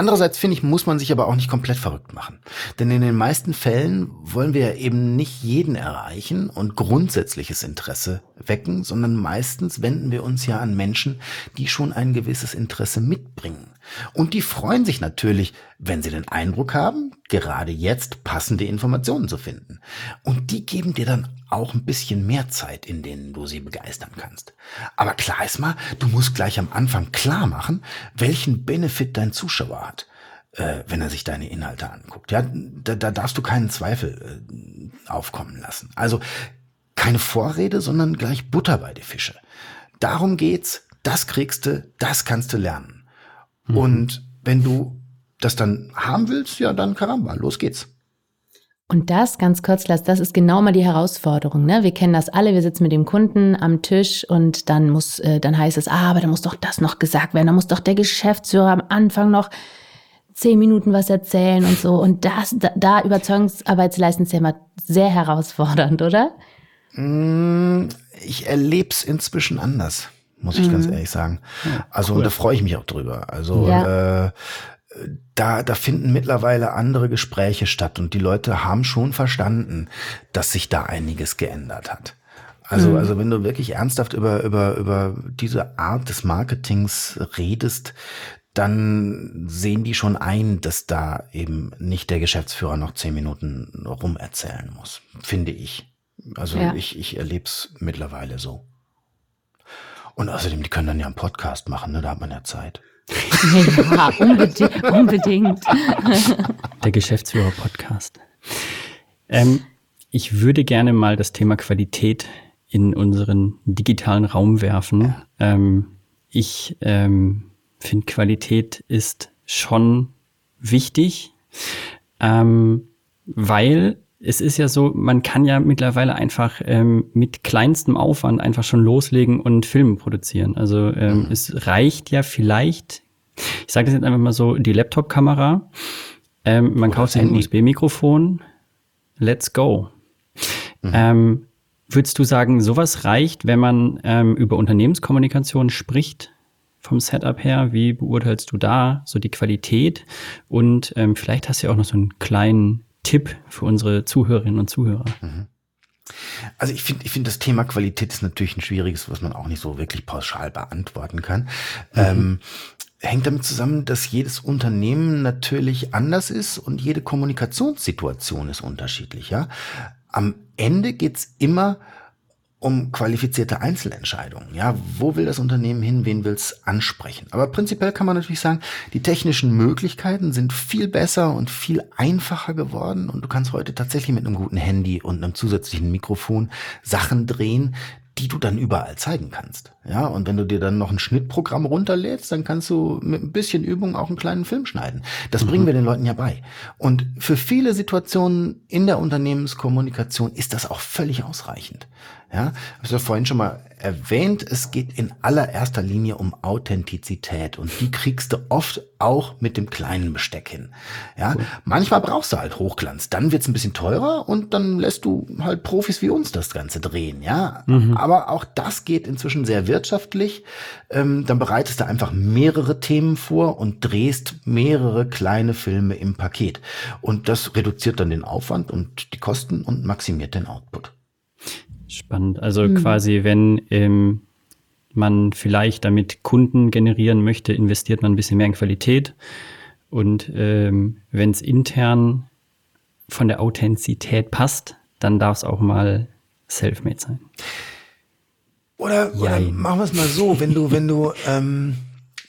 Andererseits finde ich, muss man sich aber auch nicht komplett verrückt machen. Denn in den meisten Fällen wollen wir eben nicht jeden erreichen und grundsätzliches Interesse wecken, sondern meistens wenden wir uns ja an Menschen, die schon ein gewisses Interesse mitbringen. Und die freuen sich natürlich, wenn sie den Eindruck haben, gerade jetzt passende Informationen zu finden. Und die geben dir dann auch ein bisschen mehr Zeit, in denen du sie begeistern kannst. Aber klar ist mal, du musst gleich am Anfang klar machen, welchen Benefit dein Zuschauer hat, äh, wenn er sich deine Inhalte anguckt. Ja, da, da darfst du keinen Zweifel äh, aufkommen lassen. Also keine Vorrede, sondern gleich Butter bei die Fische. Darum geht's, das kriegst du, das kannst du lernen. Mhm. Und wenn du das dann haben willst, ja, dann Karamba, los geht's. Und das, ganz kurz, Lars, das ist genau mal die Herausforderung. Ne? Wir kennen das alle, wir sitzen mit dem Kunden am Tisch und dann muss, äh, dann heißt es, ah, aber da muss doch das noch gesagt werden, da muss doch der Geschäftsführer am Anfang noch zehn Minuten was erzählen und so. Und das, da, da Überzeugungsarbeit zu leisten, ist ja immer sehr herausfordernd, oder? Mm, ich erlebe es inzwischen anders, muss ich mhm. ganz ehrlich sagen. Also, cool. und da freue ich mich auch drüber. Also, ja. äh, da, da finden mittlerweile andere Gespräche statt und die Leute haben schon verstanden, dass sich da einiges geändert hat. Also, mhm. also wenn du wirklich ernsthaft über, über, über diese Art des Marketings redest, dann sehen die schon ein, dass da eben nicht der Geschäftsführer noch zehn Minuten rumerzählen muss, finde ich. Also ja. ich, ich erlebe es mittlerweile so. Und außerdem, die können dann ja einen Podcast machen, ne? da hat man ja Zeit. [LAUGHS] Ja, unbedingt. unbedingt. [LAUGHS] Der Geschäftsführer-Podcast. Ähm, ich würde gerne mal das Thema Qualität in unseren digitalen Raum werfen. Ähm, ich ähm, finde, Qualität ist schon wichtig, ähm, weil es ist ja so, man kann ja mittlerweile einfach ähm, mit kleinstem Aufwand einfach schon loslegen und Filme produzieren. Also ähm, mhm. es reicht ja vielleicht, ich sage das jetzt einfach mal so, die Laptop-Kamera, ähm, man Oder kauft sich ein USB-Mikrofon, let's go. Mhm. Ähm, Würdest du sagen, sowas reicht, wenn man ähm, über Unternehmenskommunikation spricht? Vom Setup her, wie beurteilst du da so die Qualität? Und ähm, vielleicht hast du ja auch noch so einen kleinen Tipp für unsere Zuhörerinnen und Zuhörer. Mhm. Also ich finde, ich finde, das Thema Qualität ist natürlich ein schwieriges, was man auch nicht so wirklich pauschal beantworten kann. Mhm. Ähm, hängt damit zusammen, dass jedes Unternehmen natürlich anders ist und jede Kommunikationssituation ist unterschiedlich. Ja? Am Ende geht's immer um qualifizierte Einzelentscheidungen. Ja, wo will das Unternehmen hin? Wen will es ansprechen? Aber prinzipiell kann man natürlich sagen, die technischen Möglichkeiten sind viel besser und viel einfacher geworden und du kannst heute tatsächlich mit einem guten Handy und einem zusätzlichen Mikrofon Sachen drehen, die du dann überall zeigen kannst. Ja, und wenn du dir dann noch ein Schnittprogramm runterlädst, dann kannst du mit ein bisschen Übung auch einen kleinen Film schneiden. Das mhm. bringen wir den Leuten ja bei. Und für viele Situationen in der Unternehmenskommunikation ist das auch völlig ausreichend. Ja, ich habe vorhin schon mal erwähnt, es geht in allererster Linie um Authentizität und die kriegst du oft auch mit dem kleinen Besteck hin. Ja, cool. manchmal brauchst du halt Hochglanz, dann wird's ein bisschen teurer und dann lässt du halt Profis wie uns das Ganze drehen. Ja, mhm. aber auch das geht inzwischen sehr wirtschaftlich. Ähm, dann bereitest du einfach mehrere Themen vor und drehst mehrere kleine Filme im Paket und das reduziert dann den Aufwand und die Kosten und maximiert den Output. Spannend. Also mhm. quasi, wenn ähm, man vielleicht damit Kunden generieren möchte, investiert man ein bisschen mehr in Qualität. Und ähm, wenn es intern von der Authentizität passt, dann darf es auch mal self-made sein. Oder, oder machen wir es mal so, wenn du, wenn du [LAUGHS] ähm,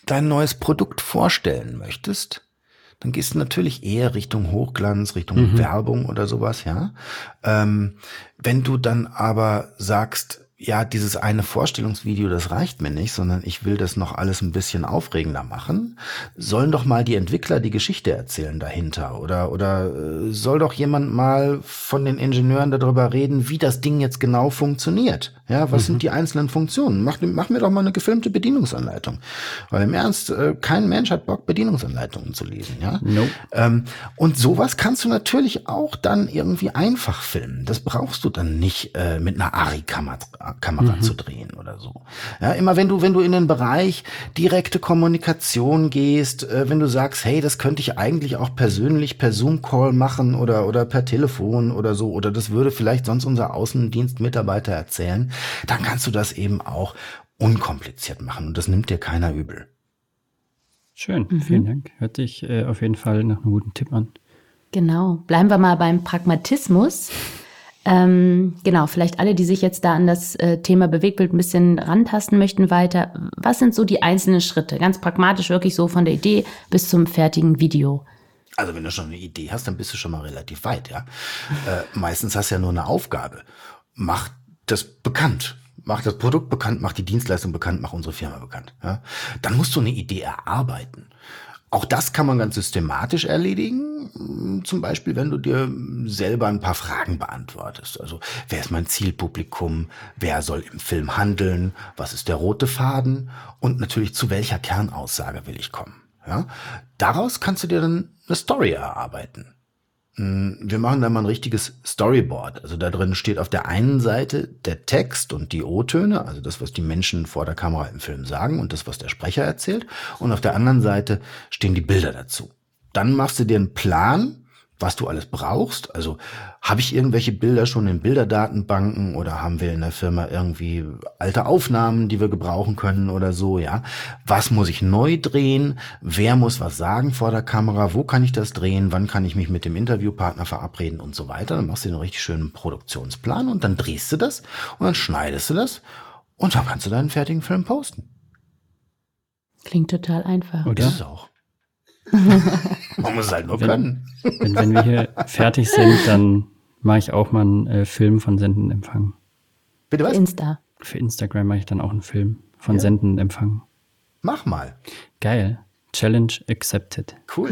dein neues Produkt vorstellen möchtest, dann gehst du natürlich eher Richtung Hochglanz, Richtung mhm. Werbung oder sowas, ja. Ähm, wenn du dann aber sagst, ja, dieses eine Vorstellungsvideo, das reicht mir nicht, sondern ich will das noch alles ein bisschen aufregender machen. Sollen doch mal die Entwickler die Geschichte erzählen dahinter oder, oder äh, soll doch jemand mal von den Ingenieuren darüber reden, wie das Ding jetzt genau funktioniert. Ja, was mhm. sind die einzelnen Funktionen? Mach, mach mir doch mal eine gefilmte Bedienungsanleitung. Weil im Ernst, äh, kein Mensch hat Bock, Bedienungsanleitungen zu lesen, ja. Nope. Ähm, und sowas kannst du natürlich auch dann irgendwie einfach filmen. Das brauchst du dann nicht äh, mit einer ARI-Kamera Kamera mhm. zu drehen oder so. Ja, immer wenn du, wenn du in den Bereich direkte Kommunikation gehst, äh, wenn du sagst, hey, das könnte ich eigentlich auch persönlich per Zoom-Call machen oder, oder per Telefon oder so, oder das würde vielleicht sonst unser Außendienstmitarbeiter erzählen, dann kannst du das eben auch unkompliziert machen und das nimmt dir keiner übel. Schön, mhm. vielen Dank. Hört sich äh, auf jeden Fall nach einem guten Tipp an. Genau. Bleiben wir mal beim Pragmatismus. Ähm, genau, vielleicht alle, die sich jetzt da an das äh, Thema Bewegbild ein bisschen rantasten möchten weiter. Was sind so die einzelnen Schritte? Ganz pragmatisch, wirklich so von der Idee bis zum fertigen Video. Also wenn du schon eine Idee hast, dann bist du schon mal relativ weit, ja. [LAUGHS] äh, meistens hast du ja nur eine Aufgabe. Mach das bekannt. Mach das Produkt bekannt, mach die Dienstleistung bekannt, mach unsere Firma bekannt. Ja? Dann musst du eine Idee erarbeiten. Auch das kann man ganz systematisch erledigen. Zum Beispiel, wenn du dir selber ein paar Fragen beantwortest. Also, wer ist mein Zielpublikum? Wer soll im Film handeln? Was ist der rote Faden? Und natürlich, zu welcher Kernaussage will ich kommen? Ja? Daraus kannst du dir dann eine Story erarbeiten. Hm, wir machen da mal ein richtiges Storyboard. Also da drin steht auf der einen Seite der Text und die O-Töne, also das, was die Menschen vor der Kamera im Film sagen und das, was der Sprecher erzählt. Und auf der anderen Seite stehen die Bilder dazu. Dann machst du dir einen Plan, was du alles brauchst. Also habe ich irgendwelche Bilder schon in Bilderdatenbanken oder haben wir in der Firma irgendwie alte Aufnahmen, die wir gebrauchen können oder so, ja? Was muss ich neu drehen? Wer muss was sagen vor der Kamera? Wo kann ich das drehen? Wann kann ich mich mit dem Interviewpartner verabreden und so weiter? Dann machst du einen richtig schönen Produktionsplan und dann drehst du das und dann schneidest du das und dann kannst du deinen fertigen Film posten. Klingt total einfach. Oder? Ist es auch. [LAUGHS] Man muss halt nur wenn, können. Wenn, wenn, wir hier fertig sind, dann mache ich auch mal einen äh, Film von Senden und Empfang. Bitte was? Für Insta. Für Instagram mache ich dann auch einen Film von ja. Senden und Empfang. Mach mal. Geil. Challenge accepted. Cool.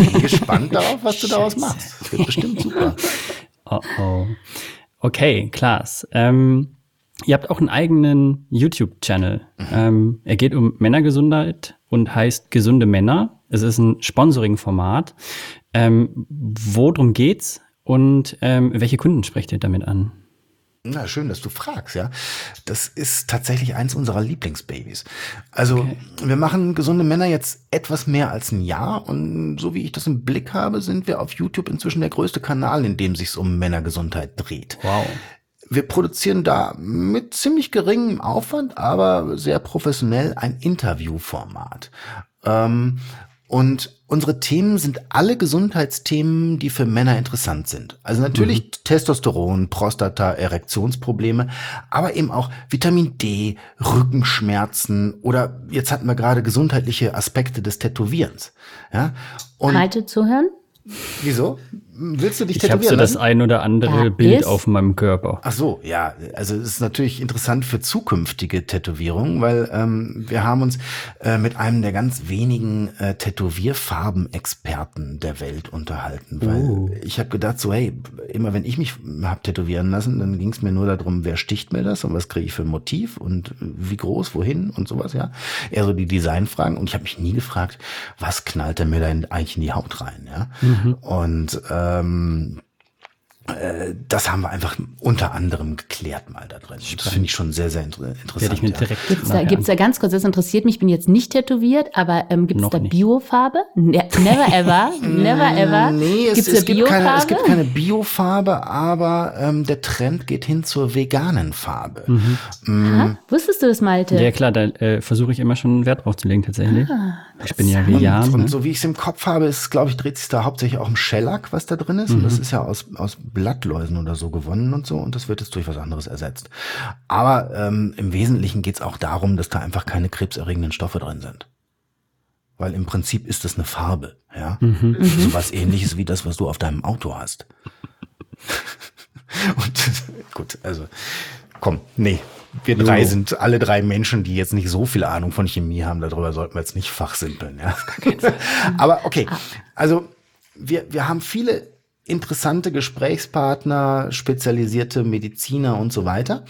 Ich bin gespannt [LAUGHS] darauf, was du daraus machst. Das wird bestimmt super. [LAUGHS] Oh oh. Okay, Klaas. Ähm, ihr habt auch einen eigenen YouTube-Channel. Mhm. Ähm, er geht um Männergesundheit und heißt Gesunde Männer. Es ist ein Sponsoring-Format. Ähm, worum geht's und ähm, welche Kunden sprecht ihr damit an? Na, schön, dass du fragst, ja. Das ist tatsächlich eins unserer Lieblingsbabys. Also, okay. wir machen gesunde Männer jetzt etwas mehr als ein Jahr und so wie ich das im Blick habe, sind wir auf YouTube inzwischen der größte Kanal, in dem sich um Männergesundheit dreht. Wow. Wir produzieren da mit ziemlich geringem Aufwand, aber sehr professionell ein Interviewformat. Ähm, und unsere Themen sind alle Gesundheitsthemen, die für Männer interessant sind. Also natürlich mhm. Testosteron, Prostata, Erektionsprobleme, aber eben auch Vitamin D, Rückenschmerzen oder jetzt hatten wir gerade gesundheitliche Aspekte des Tätowierens. Ja? Und Halte zuhören? Wieso? Willst du dich ich tätowieren Ich habe so das ein oder andere ja, Bild ist? auf meinem Körper. Ach so, ja. Also es ist natürlich interessant für zukünftige Tätowierungen, weil ähm, wir haben uns äh, mit einem der ganz wenigen äh, Tätowierfarben-Experten der Welt unterhalten. Weil uh. ich habe gedacht, so hey, immer wenn ich mich hab tätowieren lassen, dann ging es mir nur darum, wer sticht mir das und was kriege ich für ein Motiv und wie groß, wohin und sowas, ja. Eher so die Designfragen. Und ich habe mich nie gefragt, was knallt er mir da eigentlich in die Haut rein, ja. Mhm. Und ähm, äh, das haben wir einfach unter anderem geklärt mal da drin. Das finde ich schon sehr, sehr interessant. Ich mir direkt Gibt's da, gibt's da ganz kurz, das interessiert mich, ich bin jetzt nicht tätowiert, aber ähm, gibt es da Biofarbe? Ne never ever, [LAUGHS] never ever. Nee, es, es, gibt keine, es gibt keine Biofarbe, aber ähm, der Trend geht hin zur veganen Farbe. Mhm. Mhm. Wusstest du das, Malte? Ja klar, da äh, versuche ich immer schon Wert drauf zu legen tatsächlich. Ah, ich bin ja vegan. Und, und ne? so wie ich es im Kopf habe, ist, glaube ich, dreht sich da hauptsächlich auch um Shellac, was da drin ist. Mhm. Und das ist ja aus, aus Blattläusen oder so gewonnen und so. Und das wird jetzt durch was anderes ersetzt. Aber ähm, im Wesentlichen geht es auch darum, dass da einfach keine krebserregenden Stoffe drin sind. Weil im Prinzip ist das eine Farbe, ja. Mhm. So was ähnliches wie das, was du auf deinem Auto hast. [LAUGHS] und [LAUGHS] gut, also komm, nee, wir drei sind alle drei Menschen, die jetzt nicht so viel Ahnung von Chemie haben. Darüber sollten wir jetzt nicht fachsimpeln. Ja? [LAUGHS] Aber okay, ah. also wir, wir haben viele interessante Gesprächspartner, spezialisierte Mediziner und so weiter.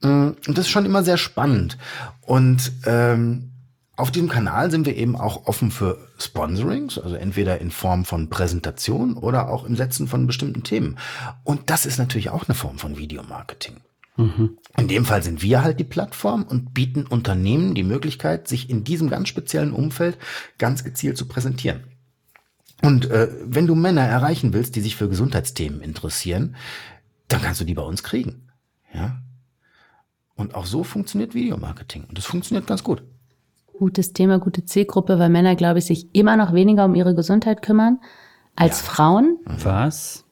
Mm, und das ist schon immer sehr spannend. Und ähm, auf diesem Kanal sind wir eben auch offen für Sponsorings, also entweder in Form von Präsentation oder auch im Setzen von bestimmten Themen. Und das ist natürlich auch eine Form von Videomarketing. Mhm. In dem Fall sind wir halt die Plattform und bieten Unternehmen die Möglichkeit, sich in diesem ganz speziellen Umfeld ganz gezielt zu präsentieren. Und äh, wenn du Männer erreichen willst, die sich für Gesundheitsthemen interessieren, dann kannst du die bei uns kriegen. Ja. Und auch so funktioniert Videomarketing. Und das funktioniert ganz gut. Gutes Thema, gute Zielgruppe, weil Männer, glaube ich, sich immer noch weniger um ihre Gesundheit kümmern als ja. Frauen. Was?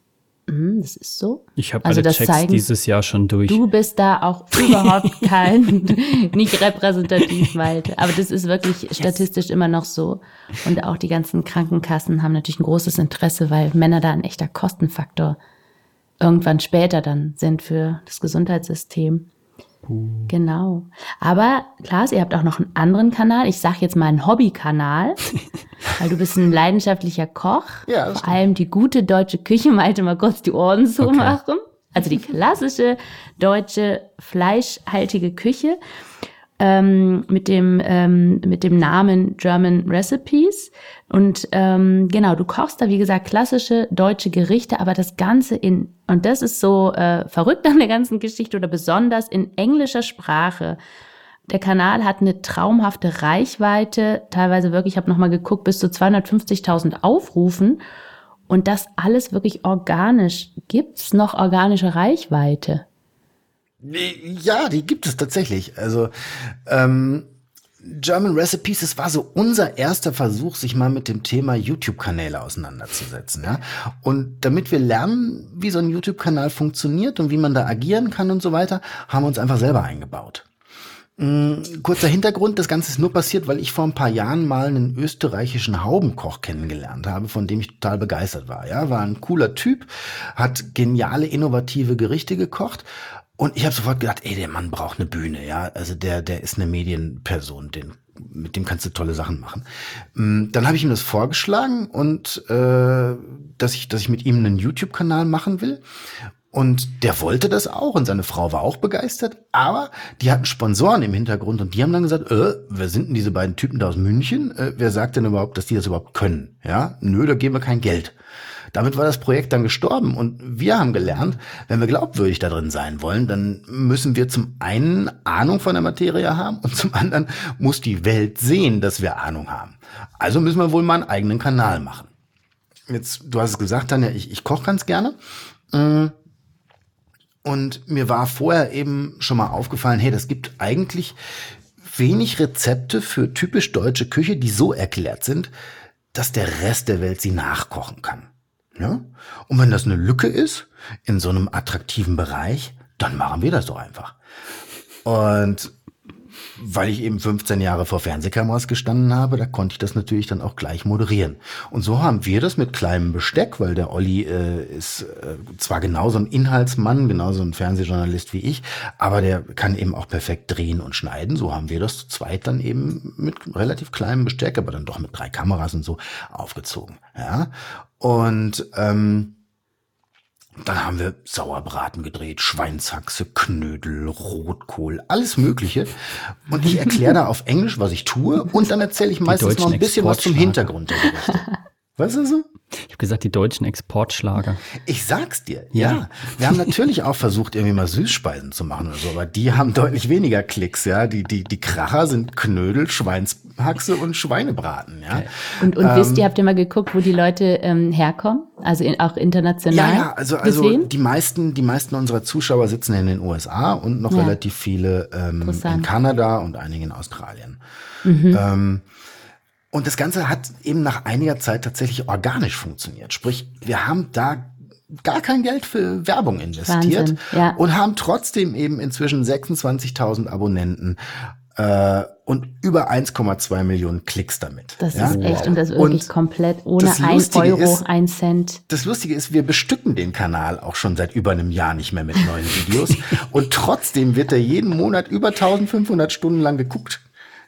Mhm, das ist so. Ich habe also alle Checks zeigen, dieses Jahr schon durch. Du bist da auch [LAUGHS] überhaupt kein, [LAUGHS] nicht repräsentativ, Malte. Aber das ist wirklich yes. statistisch immer noch so. Und auch die ganzen Krankenkassen haben natürlich ein großes Interesse, weil Männer da ein echter Kostenfaktor irgendwann später dann sind für das Gesundheitssystem. Genau. Aber Klaas, ihr habt auch noch einen anderen Kanal. Ich sag jetzt mal einen Hobbykanal, [LAUGHS] weil du bist ein leidenschaftlicher Koch. Ja, Vor allem die gute deutsche Küche, malte mal kurz die Ohren zumachen. Okay. Also die klassische deutsche fleischhaltige Küche ähm, mit, dem, ähm, mit dem Namen German Recipes. Und ähm, genau, du kochst da, wie gesagt, klassische deutsche Gerichte, aber das Ganze in, und das ist so äh, verrückt an der ganzen Geschichte oder besonders in englischer Sprache. Der Kanal hat eine traumhafte Reichweite, teilweise wirklich, ich habe nochmal geguckt, bis zu 250.000 Aufrufen. Und das alles wirklich organisch. Gibt's noch organische Reichweite? Ja, die gibt es tatsächlich. Also ähm, German Recipes, es war so unser erster Versuch, sich mal mit dem Thema YouTube-Kanäle auseinanderzusetzen. Ja? Und damit wir lernen, wie so ein YouTube-Kanal funktioniert und wie man da agieren kann und so weiter, haben wir uns einfach selber eingebaut. Mm, kurzer Hintergrund, das Ganze ist nur passiert, weil ich vor ein paar Jahren mal einen österreichischen Haubenkoch kennengelernt habe, von dem ich total begeistert war. Ja, war ein cooler Typ, hat geniale, innovative Gerichte gekocht und ich habe sofort gedacht, ey, der Mann braucht eine Bühne, ja. Also der, der ist eine Medienperson, den, mit dem kannst du tolle Sachen machen. Mm, dann habe ich ihm das vorgeschlagen und äh, dass ich, dass ich mit ihm einen YouTube-Kanal machen will. Und der wollte das auch und seine Frau war auch begeistert, aber die hatten Sponsoren im Hintergrund und die haben dann gesagt, äh, wer sind denn diese beiden Typen da aus München? Äh, wer sagt denn überhaupt, dass die das überhaupt können? Ja, nö, da geben wir kein Geld. Damit war das Projekt dann gestorben und wir haben gelernt, wenn wir glaubwürdig da drin sein wollen, dann müssen wir zum einen Ahnung von der Materie haben und zum anderen muss die Welt sehen, dass wir Ahnung haben. Also müssen wir wohl mal einen eigenen Kanal machen. Jetzt, du hast es gesagt, Tanja, ich, ich koche ganz gerne. Mm. Und mir war vorher eben schon mal aufgefallen, hey, das gibt eigentlich wenig Rezepte für typisch deutsche Küche, die so erklärt sind, dass der Rest der Welt sie nachkochen kann. Ja? Und wenn das eine Lücke ist in so einem attraktiven Bereich, dann machen wir das doch einfach. Und weil ich eben 15 Jahre vor Fernsehkameras gestanden habe, da konnte ich das natürlich dann auch gleich moderieren. Und so haben wir das mit kleinem Besteck, weil der Olli äh, ist äh, zwar genauso ein Inhaltsmann, genauso ein Fernsehjournalist wie ich, aber der kann eben auch perfekt drehen und schneiden. So haben wir das zu zweit dann eben mit relativ kleinem Besteck, aber dann doch mit drei Kameras und so aufgezogen. Ja. Und ähm, dann haben wir Sauerbraten gedreht, Schweinshaxe, Knödel, Rotkohl, alles Mögliche. Und ich erkläre da auf Englisch, was ich tue. Und dann erzähle ich meistens noch ein bisschen was zum Hintergrund der Gerichte. [LAUGHS] Was ist so? Ich habe gesagt, die deutschen Exportschlager. Ich sag's dir, ja. ja. Wir haben natürlich auch versucht, irgendwie mal Süßspeisen zu machen oder so, aber die haben deutlich weniger Klicks, ja. Die, die, die Kracher sind Knödel, Schweinshaxe und Schweinebraten, ja. Und, und ähm, wisst ihr, habt ihr mal geguckt, wo die Leute ähm, herkommen? Also in, auch international? Ja, ja, also, also die meisten, die meisten unserer Zuschauer sitzen in den USA und noch ja. relativ viele ähm, in Kanada und einige in Australien. Mhm. Ähm, und das Ganze hat eben nach einiger Zeit tatsächlich organisch funktioniert. Sprich, wir haben da gar kein Geld für Werbung investiert Wahnsinn, ja. und haben trotzdem eben inzwischen 26.000 Abonnenten äh, und über 1,2 Millionen Klicks damit. Das ja? ist echt und das ist wirklich und komplett ohne ein Euro, ist, ein Cent. Das Lustige ist, wir bestücken den Kanal auch schon seit über einem Jahr nicht mehr mit neuen Videos [LAUGHS] und trotzdem wird er jeden Monat über 1500 Stunden lang geguckt.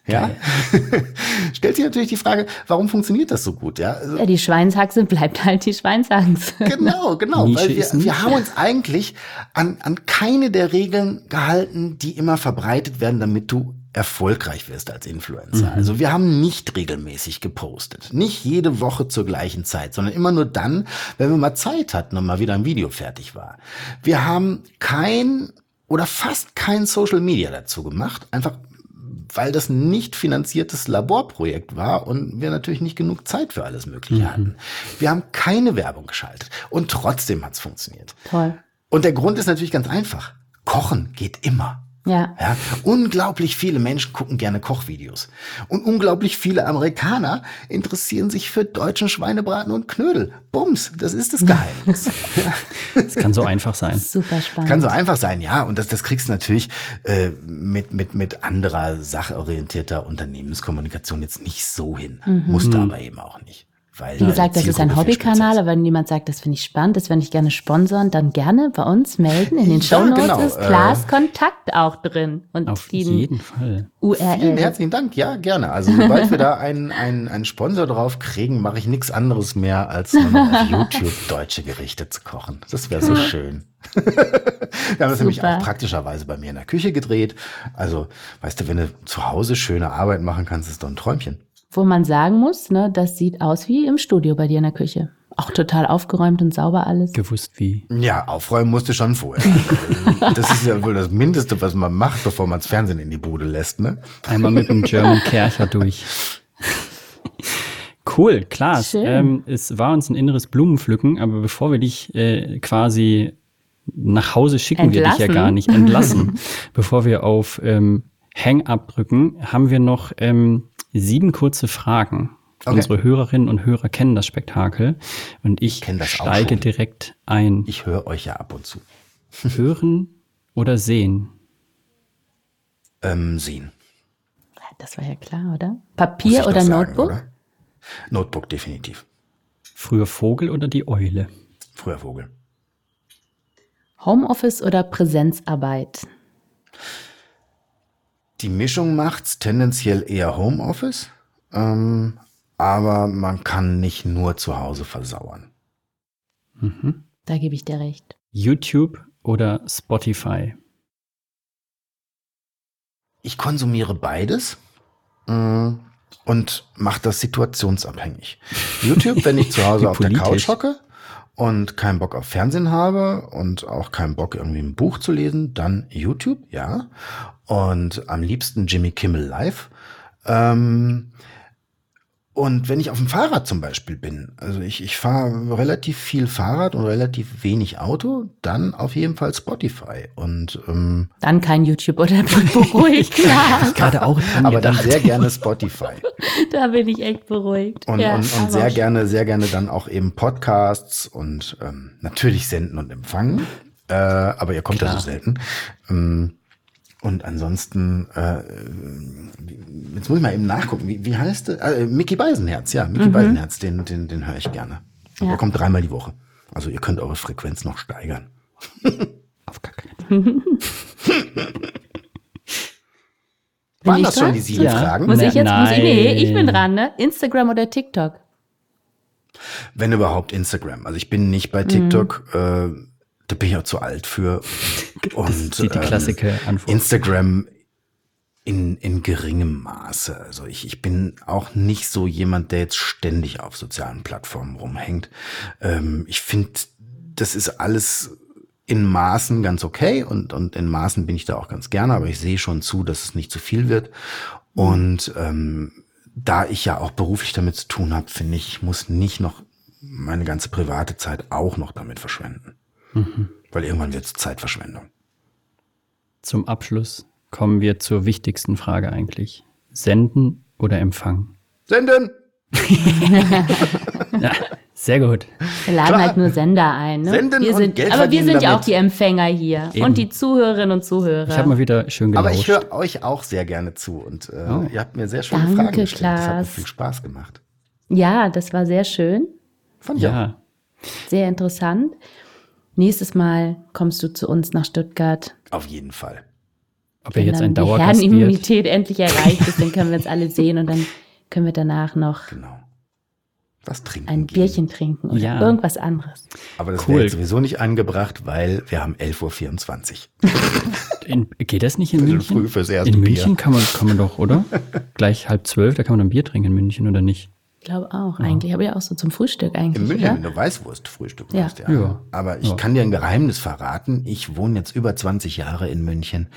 Ja. [LAUGHS] Stellt sich natürlich die Frage, warum funktioniert das so gut? Ja, also, ja die Schweinshaxe [LAUGHS] bleibt halt die Schweinshaxe. Genau, genau. Nische weil wir, wir haben uns eigentlich an, an keine der Regeln gehalten, die immer verbreitet werden, damit du erfolgreich wirst als Influencer. Mhm. Also wir haben nicht regelmäßig gepostet. Nicht jede Woche zur gleichen Zeit, sondern immer nur dann, wenn wir mal Zeit hatten und mal wieder ein Video fertig war. Wir haben kein oder fast kein Social Media dazu gemacht. Einfach weil das ein nicht finanziertes Laborprojekt war und wir natürlich nicht genug Zeit für alles Mögliche mhm. hatten. Wir haben keine Werbung geschaltet und trotzdem hat's funktioniert. Toll. Und der Grund ist natürlich ganz einfach. Kochen geht immer. Ja. ja. Unglaublich viele Menschen gucken gerne Kochvideos. Und unglaublich viele Amerikaner interessieren sich für deutschen Schweinebraten und Knödel. Bums, das ist das Geheimnis. [LAUGHS] [LAUGHS] Es kann so einfach sein. Super spannend. Kann so einfach sein, ja. Und das, das kriegst du natürlich äh, mit, mit, mit anderer sachorientierter Unternehmenskommunikation jetzt nicht so hin. Mhm. Musste aber eben auch nicht. Weil Wie gesagt, das ist ein Hobbykanal, aber wenn jemand sagt, das finde ich spannend, das würde ich gerne sponsern, dann gerne bei uns melden. In den ja, Show Notes genau. ist Klaas äh, Kontakt auch drin. Und auf jeden Fall. URL. Vielen herzlichen Dank, ja, gerne. Also sobald wir da einen, einen, einen Sponsor drauf kriegen, mache ich nichts anderes mehr, als auf YouTube deutsche Gerichte zu kochen. Das wäre so schön. [LAUGHS] wir haben das nämlich auch praktischerweise bei mir in der Küche gedreht. Also, weißt du, wenn du zu Hause schöne Arbeit machen kannst, ist doch ein Träumchen wo man sagen muss, ne, das sieht aus wie im Studio bei dir in der Küche. Auch total aufgeräumt und sauber alles. Gewusst wie. Ja, aufräumen musste schon vorher. [LAUGHS] das ist ja wohl das Mindeste, was man macht, bevor man das Fernsehen in die Bude lässt, ne? Einmal mit dem German Kercher durch. Cool, klar. Ähm, es war uns ein inneres Blumenpflücken, aber bevor wir dich äh, quasi nach Hause schicken, entlassen. wir dich ja gar nicht entlassen. [LAUGHS] bevor wir auf ähm, Hang-up drücken, haben wir noch ähm, sieben kurze Fragen. Okay. Unsere Hörerinnen und Hörer kennen das Spektakel und ich steige direkt ein. Ich höre euch ja ab und zu. [LAUGHS] Hören oder sehen? Ähm, sehen. Das war ja klar, oder? Papier oder sagen, Notebook? Oder? Notebook definitiv. Früher Vogel oder die Eule? Früher Vogel. Homeoffice oder Präsenzarbeit? Die Mischung macht's tendenziell eher Homeoffice, ähm, aber man kann nicht nur zu Hause versauern. Mhm. Da gebe ich dir recht. YouTube oder Spotify? Ich konsumiere beides äh, und mache das situationsabhängig. [LAUGHS] YouTube, wenn ich zu Hause auf der Couch hocke und keinen Bock auf Fernsehen habe und auch keinen Bock irgendwie ein Buch zu lesen, dann YouTube, ja. Und am liebsten Jimmy Kimmel Live. Ähm, und wenn ich auf dem Fahrrad zum Beispiel bin, also ich, ich fahre relativ viel Fahrrad und relativ wenig Auto, dann auf jeden Fall Spotify. Und ähm, dann kein YouTube oder beruhigt, [LAUGHS] klar. Gerade auch. Aber dann sehr gerne Spotify. [LAUGHS] da bin ich echt beruhigt. Und, ja, und, und sehr gerne, sehr gerne dann auch eben Podcasts und ähm, natürlich senden und empfangen. Äh, aber ihr kommt ja so selten. Ähm, und ansonsten, äh, jetzt muss ich mal eben nachgucken, wie, wie heißt der? Äh, Mickey Beisenherz, ja, Mickey mhm. Beisenherz, den, den, den höre ich gerne. Ja. Er kommt dreimal die Woche. Also ihr könnt eure Frequenz noch steigern. [LAUGHS] Auf gar keinen [LAUGHS] Waren das schon die sieben ja. Fragen? Muss ich jetzt, Nein. muss ich, nee, ich bin dran, ne? Instagram oder TikTok? Wenn überhaupt Instagram. Also ich bin nicht bei TikTok, mhm. äh, da bin ich auch zu alt für. [LAUGHS] Und die, die klassische ähm, Antwort. Instagram in, in geringem Maße. Also ich, ich bin auch nicht so jemand, der jetzt ständig auf sozialen Plattformen rumhängt. Ähm, ich finde, das ist alles in Maßen ganz okay und, und in Maßen bin ich da auch ganz gerne, aber ich sehe schon zu, dass es nicht zu viel wird. Und ähm, da ich ja auch beruflich damit zu tun habe, finde ich, ich muss nicht noch meine ganze private Zeit auch noch damit verschwenden. Mhm. Weil irgendwann wird es Zeitverschwendung. Zum Abschluss kommen wir zur wichtigsten Frage eigentlich. Senden oder empfangen? Senden! [LAUGHS] ja, sehr gut. Wir laden Klar. halt nur Sender ein. Ne? Senden wir sind, Geld aber wir sind ja auch die Empfänger hier Eben. und die Zuhörerinnen und Zuhörer. Ich habe mal wieder schön gelauscht. Aber ich höre euch auch sehr gerne zu und äh, oh. ihr habt mir sehr schöne Danke, Fragen gestellt. Klaas. Das hat mir viel Spaß gemacht. Ja, das war sehr schön. Fand ich ja. Auch. Sehr interessant. Nächstes Mal kommst du zu uns nach Stuttgart. Auf jeden Fall. Ob er jetzt ein Dauergast Wenn Herrenimmunität endlich erreicht ist, dann können wir uns alle sehen und dann können wir danach noch genau. was trinken. Ein gehen. Bierchen trinken oder ja. irgendwas anderes. Aber das cool. wäre sowieso nicht angebracht, weil wir haben 11.24 Uhr. In, geht das nicht in das München? Früh fürs erste in München Bier. kann man, kann man doch, oder? [LAUGHS] Gleich halb zwölf, da kann man ein Bier trinken in München, oder nicht? Ich glaube auch, ja. eigentlich. Aber ja auch so zum Frühstück eigentlich. In München, wenn du Weißwurst-Frühstück ja. machst, ja. ja. Aber ich ja. kann dir ein Geheimnis verraten. Ich wohne jetzt über 20 Jahre in München.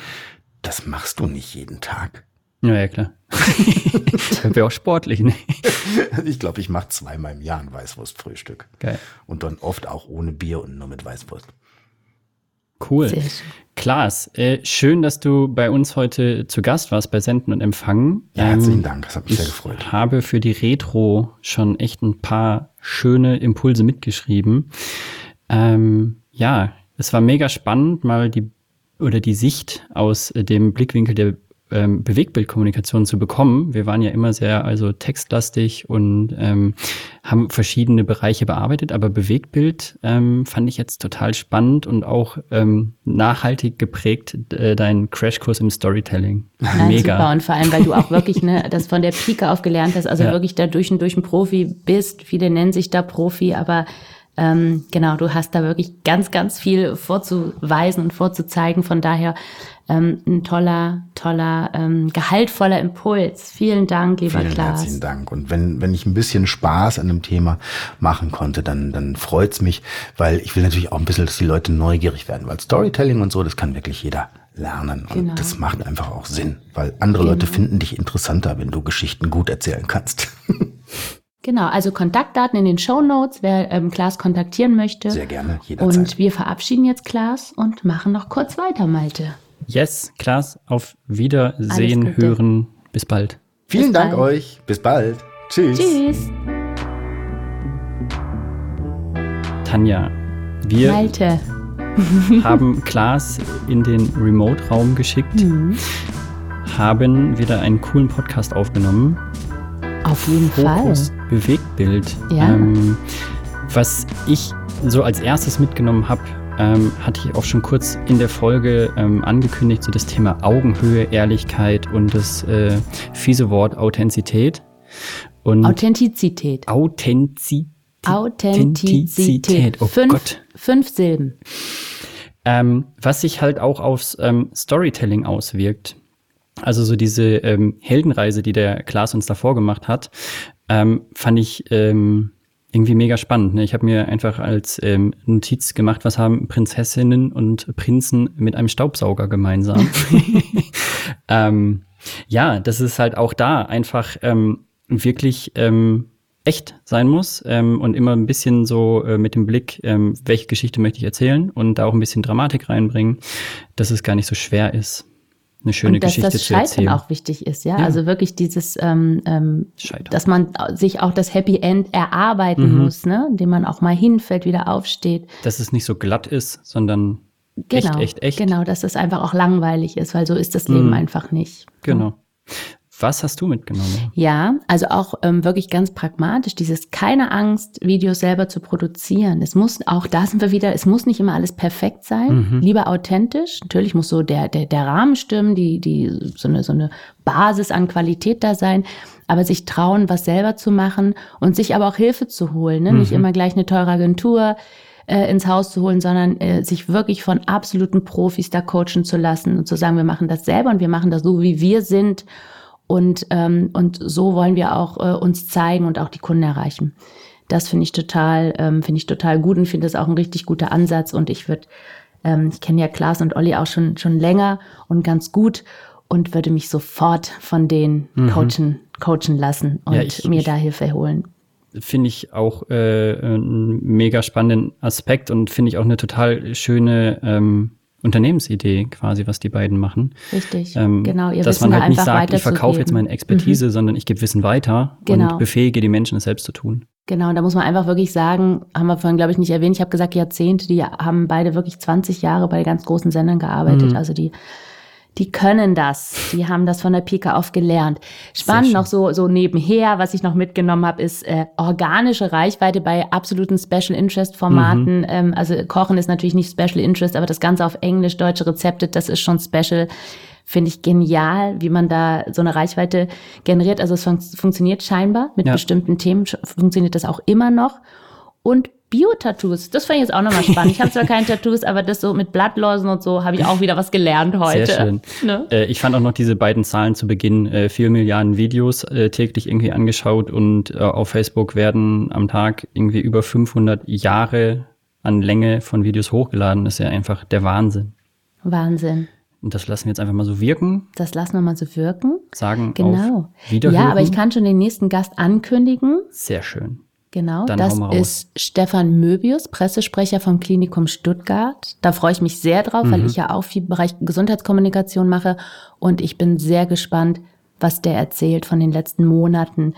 Das machst du nicht jeden Tag. Ja, ja, klar. [LAUGHS] das wäre auch sportlich, ne? [LAUGHS] Ich glaube, ich mache zweimal im Jahr ein Weißwurstfrühstück. Geil. Und dann oft auch ohne Bier und nur mit Weißwurst. Cool. Klaas, äh, schön, dass du bei uns heute zu Gast warst bei Senden und Empfangen. Ja, herzlichen ähm, Dank, das hat mich sehr gefreut. Ich habe für die Retro schon echt ein paar schöne Impulse mitgeschrieben. Ähm, ja, es war mega spannend, mal die oder die Sicht aus dem Blickwinkel der ähm, Bewegtbildkommunikation zu bekommen. Wir waren ja immer sehr also textlastig und ähm, haben verschiedene Bereiche bearbeitet, aber Bewegtbild ähm, fand ich jetzt total spannend und auch ähm, nachhaltig geprägt äh, dein Crashkurs im Storytelling. Nein, Mega. Super. Und vor allem, weil du auch wirklich ne, das von der Pike auf gelernt hast, also ja. wirklich da durch und durch ein Profi bist. Viele nennen sich da Profi, aber ähm, genau, du hast da wirklich ganz, ganz viel vorzuweisen und vorzuzeigen. Von daher ähm, ein toller, toller, ähm, gehaltvoller Impuls. Vielen Dank, lieber Vielen Klaas. Herzlichen Dank. Und wenn, wenn ich ein bisschen Spaß an dem Thema machen konnte, dann, dann freut's mich, weil ich will natürlich auch ein bisschen, dass die Leute neugierig werden, weil Storytelling und so, das kann wirklich jeder lernen. Und genau. das macht einfach auch Sinn, weil andere genau. Leute finden dich interessanter, wenn du Geschichten gut erzählen kannst. [LAUGHS] Genau, also Kontaktdaten in den Show Notes, wer ähm, Klaas kontaktieren möchte. Sehr gerne, jederzeit. Und wir verabschieden jetzt Klaas und machen noch kurz weiter, Malte. Yes, Klaas, auf Wiedersehen, hören. Bis bald. Vielen Bis Dank bald. euch. Bis bald. Tschüss. Tschüss. Tanja, wir Malte. [LAUGHS] haben Klaas in den Remote-Raum geschickt, mhm. haben wieder einen coolen Podcast aufgenommen auf jeden Fokus, Fall. Bewegtbild. Ja. Ähm, was ich so als erstes mitgenommen habe, ähm, hatte ich auch schon kurz in der Folge ähm, angekündigt, so das Thema Augenhöhe, Ehrlichkeit und das äh, fiese Wort Authentizität. Und Authentizität. Authentizität. Authentizität. Oh fünf, Gott. Fünf Silben. Ähm, was sich halt auch aufs ähm, Storytelling auswirkt. Also so diese ähm, Heldenreise, die der Klaas uns davor gemacht hat, ähm, fand ich irgendwie mega spannend. Ne? Ich habe mir einfach als ähm, Notiz gemacht, was haben Prinzessinnen und Prinzen mit einem Staubsauger gemeinsam. [LAUGHS] [LAUGHS] ähm, ja, das ist halt auch da einfach ähm, wirklich ähm, echt sein muss ähm, und immer ein bisschen so äh, mit dem Blick, ähm, welche Geschichte möchte ich erzählen und da auch ein bisschen Dramatik reinbringen, dass es gar nicht so schwer ist eine schöne und dass Geschichte das Scheitern erzählen. auch wichtig ist, ja? ja. Also wirklich dieses, ähm, ähm, dass man sich auch das Happy End erarbeiten mhm. muss, ne? Indem man auch mal hinfällt, wieder aufsteht. Dass es nicht so glatt ist, sondern genau, echt, echt, echt. Genau, dass es einfach auch langweilig ist, weil so ist das Leben mhm. einfach nicht. Genau. Was hast du mitgenommen? Ja, also auch ähm, wirklich ganz pragmatisch, dieses keine Angst, Videos selber zu produzieren. Es muss, auch da sind wir wieder, es muss nicht immer alles perfekt sein, mhm. lieber authentisch. Natürlich muss so der, der, der Rahmen stimmen, die, die, so eine, so eine Basis an Qualität da sein, aber sich trauen, was selber zu machen und sich aber auch Hilfe zu holen, ne? Mhm. nicht immer gleich eine teure Agentur äh, ins Haus zu holen, sondern äh, sich wirklich von absoluten Profis da coachen zu lassen und zu sagen, wir machen das selber und wir machen das so, wie wir sind und, ähm, und so wollen wir auch äh, uns zeigen und auch die Kunden erreichen. Das finde ich total, ähm, finde ich total gut und finde das auch ein richtig guter Ansatz. Und ich würde, ähm, ich kenne ja Klaas und Olli auch schon, schon länger und ganz gut und würde mich sofort von denen mhm. coachen, coachen lassen und ja, ich, mir ich, da Hilfe holen. Finde ich auch äh, einen mega spannenden Aspekt und finde ich auch eine total schöne ähm, Unternehmensidee quasi, was die beiden machen. Richtig, ähm, genau. Ihr dass Wissen man halt nicht sagt, ich verkaufe jetzt meine Expertise, mhm. sondern ich gebe Wissen weiter genau. und befähige die Menschen, es selbst zu tun. Genau, und da muss man einfach wirklich sagen, haben wir vorhin, glaube ich, nicht erwähnt, ich habe gesagt Jahrzehnte, die haben beide wirklich 20 Jahre bei ganz großen Sendern gearbeitet. Mhm. Also die die können das. Die haben das von der Pika auf gelernt. Spannend noch so, so nebenher, was ich noch mitgenommen habe, ist äh, organische Reichweite bei absoluten Special Interest Formaten. Mhm. Ähm, also Kochen ist natürlich nicht Special Interest, aber das Ganze auf Englisch, deutsche Rezepte, das ist schon Special. Finde ich genial, wie man da so eine Reichweite generiert. Also es fun funktioniert scheinbar. Mit ja. bestimmten Themen funktioniert das auch immer noch. Und Bio-Tattoos, das fand ich jetzt auch nochmal [LAUGHS] spannend. Ich habe zwar keine Tattoos, aber das so mit Blattläusen und so habe ich auch wieder was gelernt heute. Sehr schön. Ne? Äh, ich fand auch noch diese beiden Zahlen zu Beginn. Äh, vier Milliarden Videos äh, täglich irgendwie angeschaut und äh, auf Facebook werden am Tag irgendwie über 500 Jahre an Länge von Videos hochgeladen. Das ist ja einfach der Wahnsinn. Wahnsinn. Und das lassen wir jetzt einfach mal so wirken. Das lassen wir mal so wirken. Sagen genau. Auf Wiederhören. Ja, aber ich kann schon den nächsten Gast ankündigen. Sehr schön. Genau, Dann das ist Stefan Möbius, Pressesprecher vom Klinikum Stuttgart. Da freue ich mich sehr drauf, mhm. weil ich ja auch viel Bereich Gesundheitskommunikation mache und ich bin sehr gespannt, was der erzählt von den letzten Monaten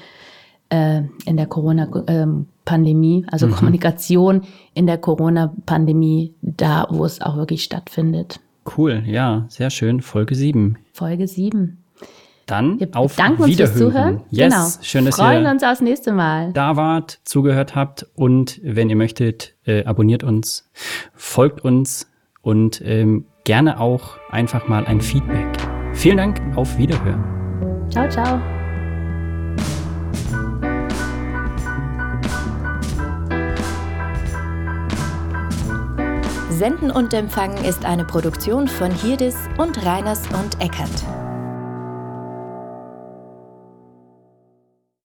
äh, in der Corona-Pandemie, also mhm. Kommunikation in der Corona-Pandemie, da wo es auch wirklich stattfindet. Cool, ja, sehr schön. Folge 7. Folge 7. Dann Wir auf danken uns fürs Zuhören. Yes, genau. schön, dass Freuen ihr uns aufs nächste Mal. da wart, zugehört habt und wenn ihr möchtet, äh, abonniert uns, folgt uns und ähm, gerne auch einfach mal ein Feedback. Vielen Dank, auf Wiederhören. Ciao, ciao. Senden und Empfangen ist eine Produktion von Hirdis und Reiners und Eckert.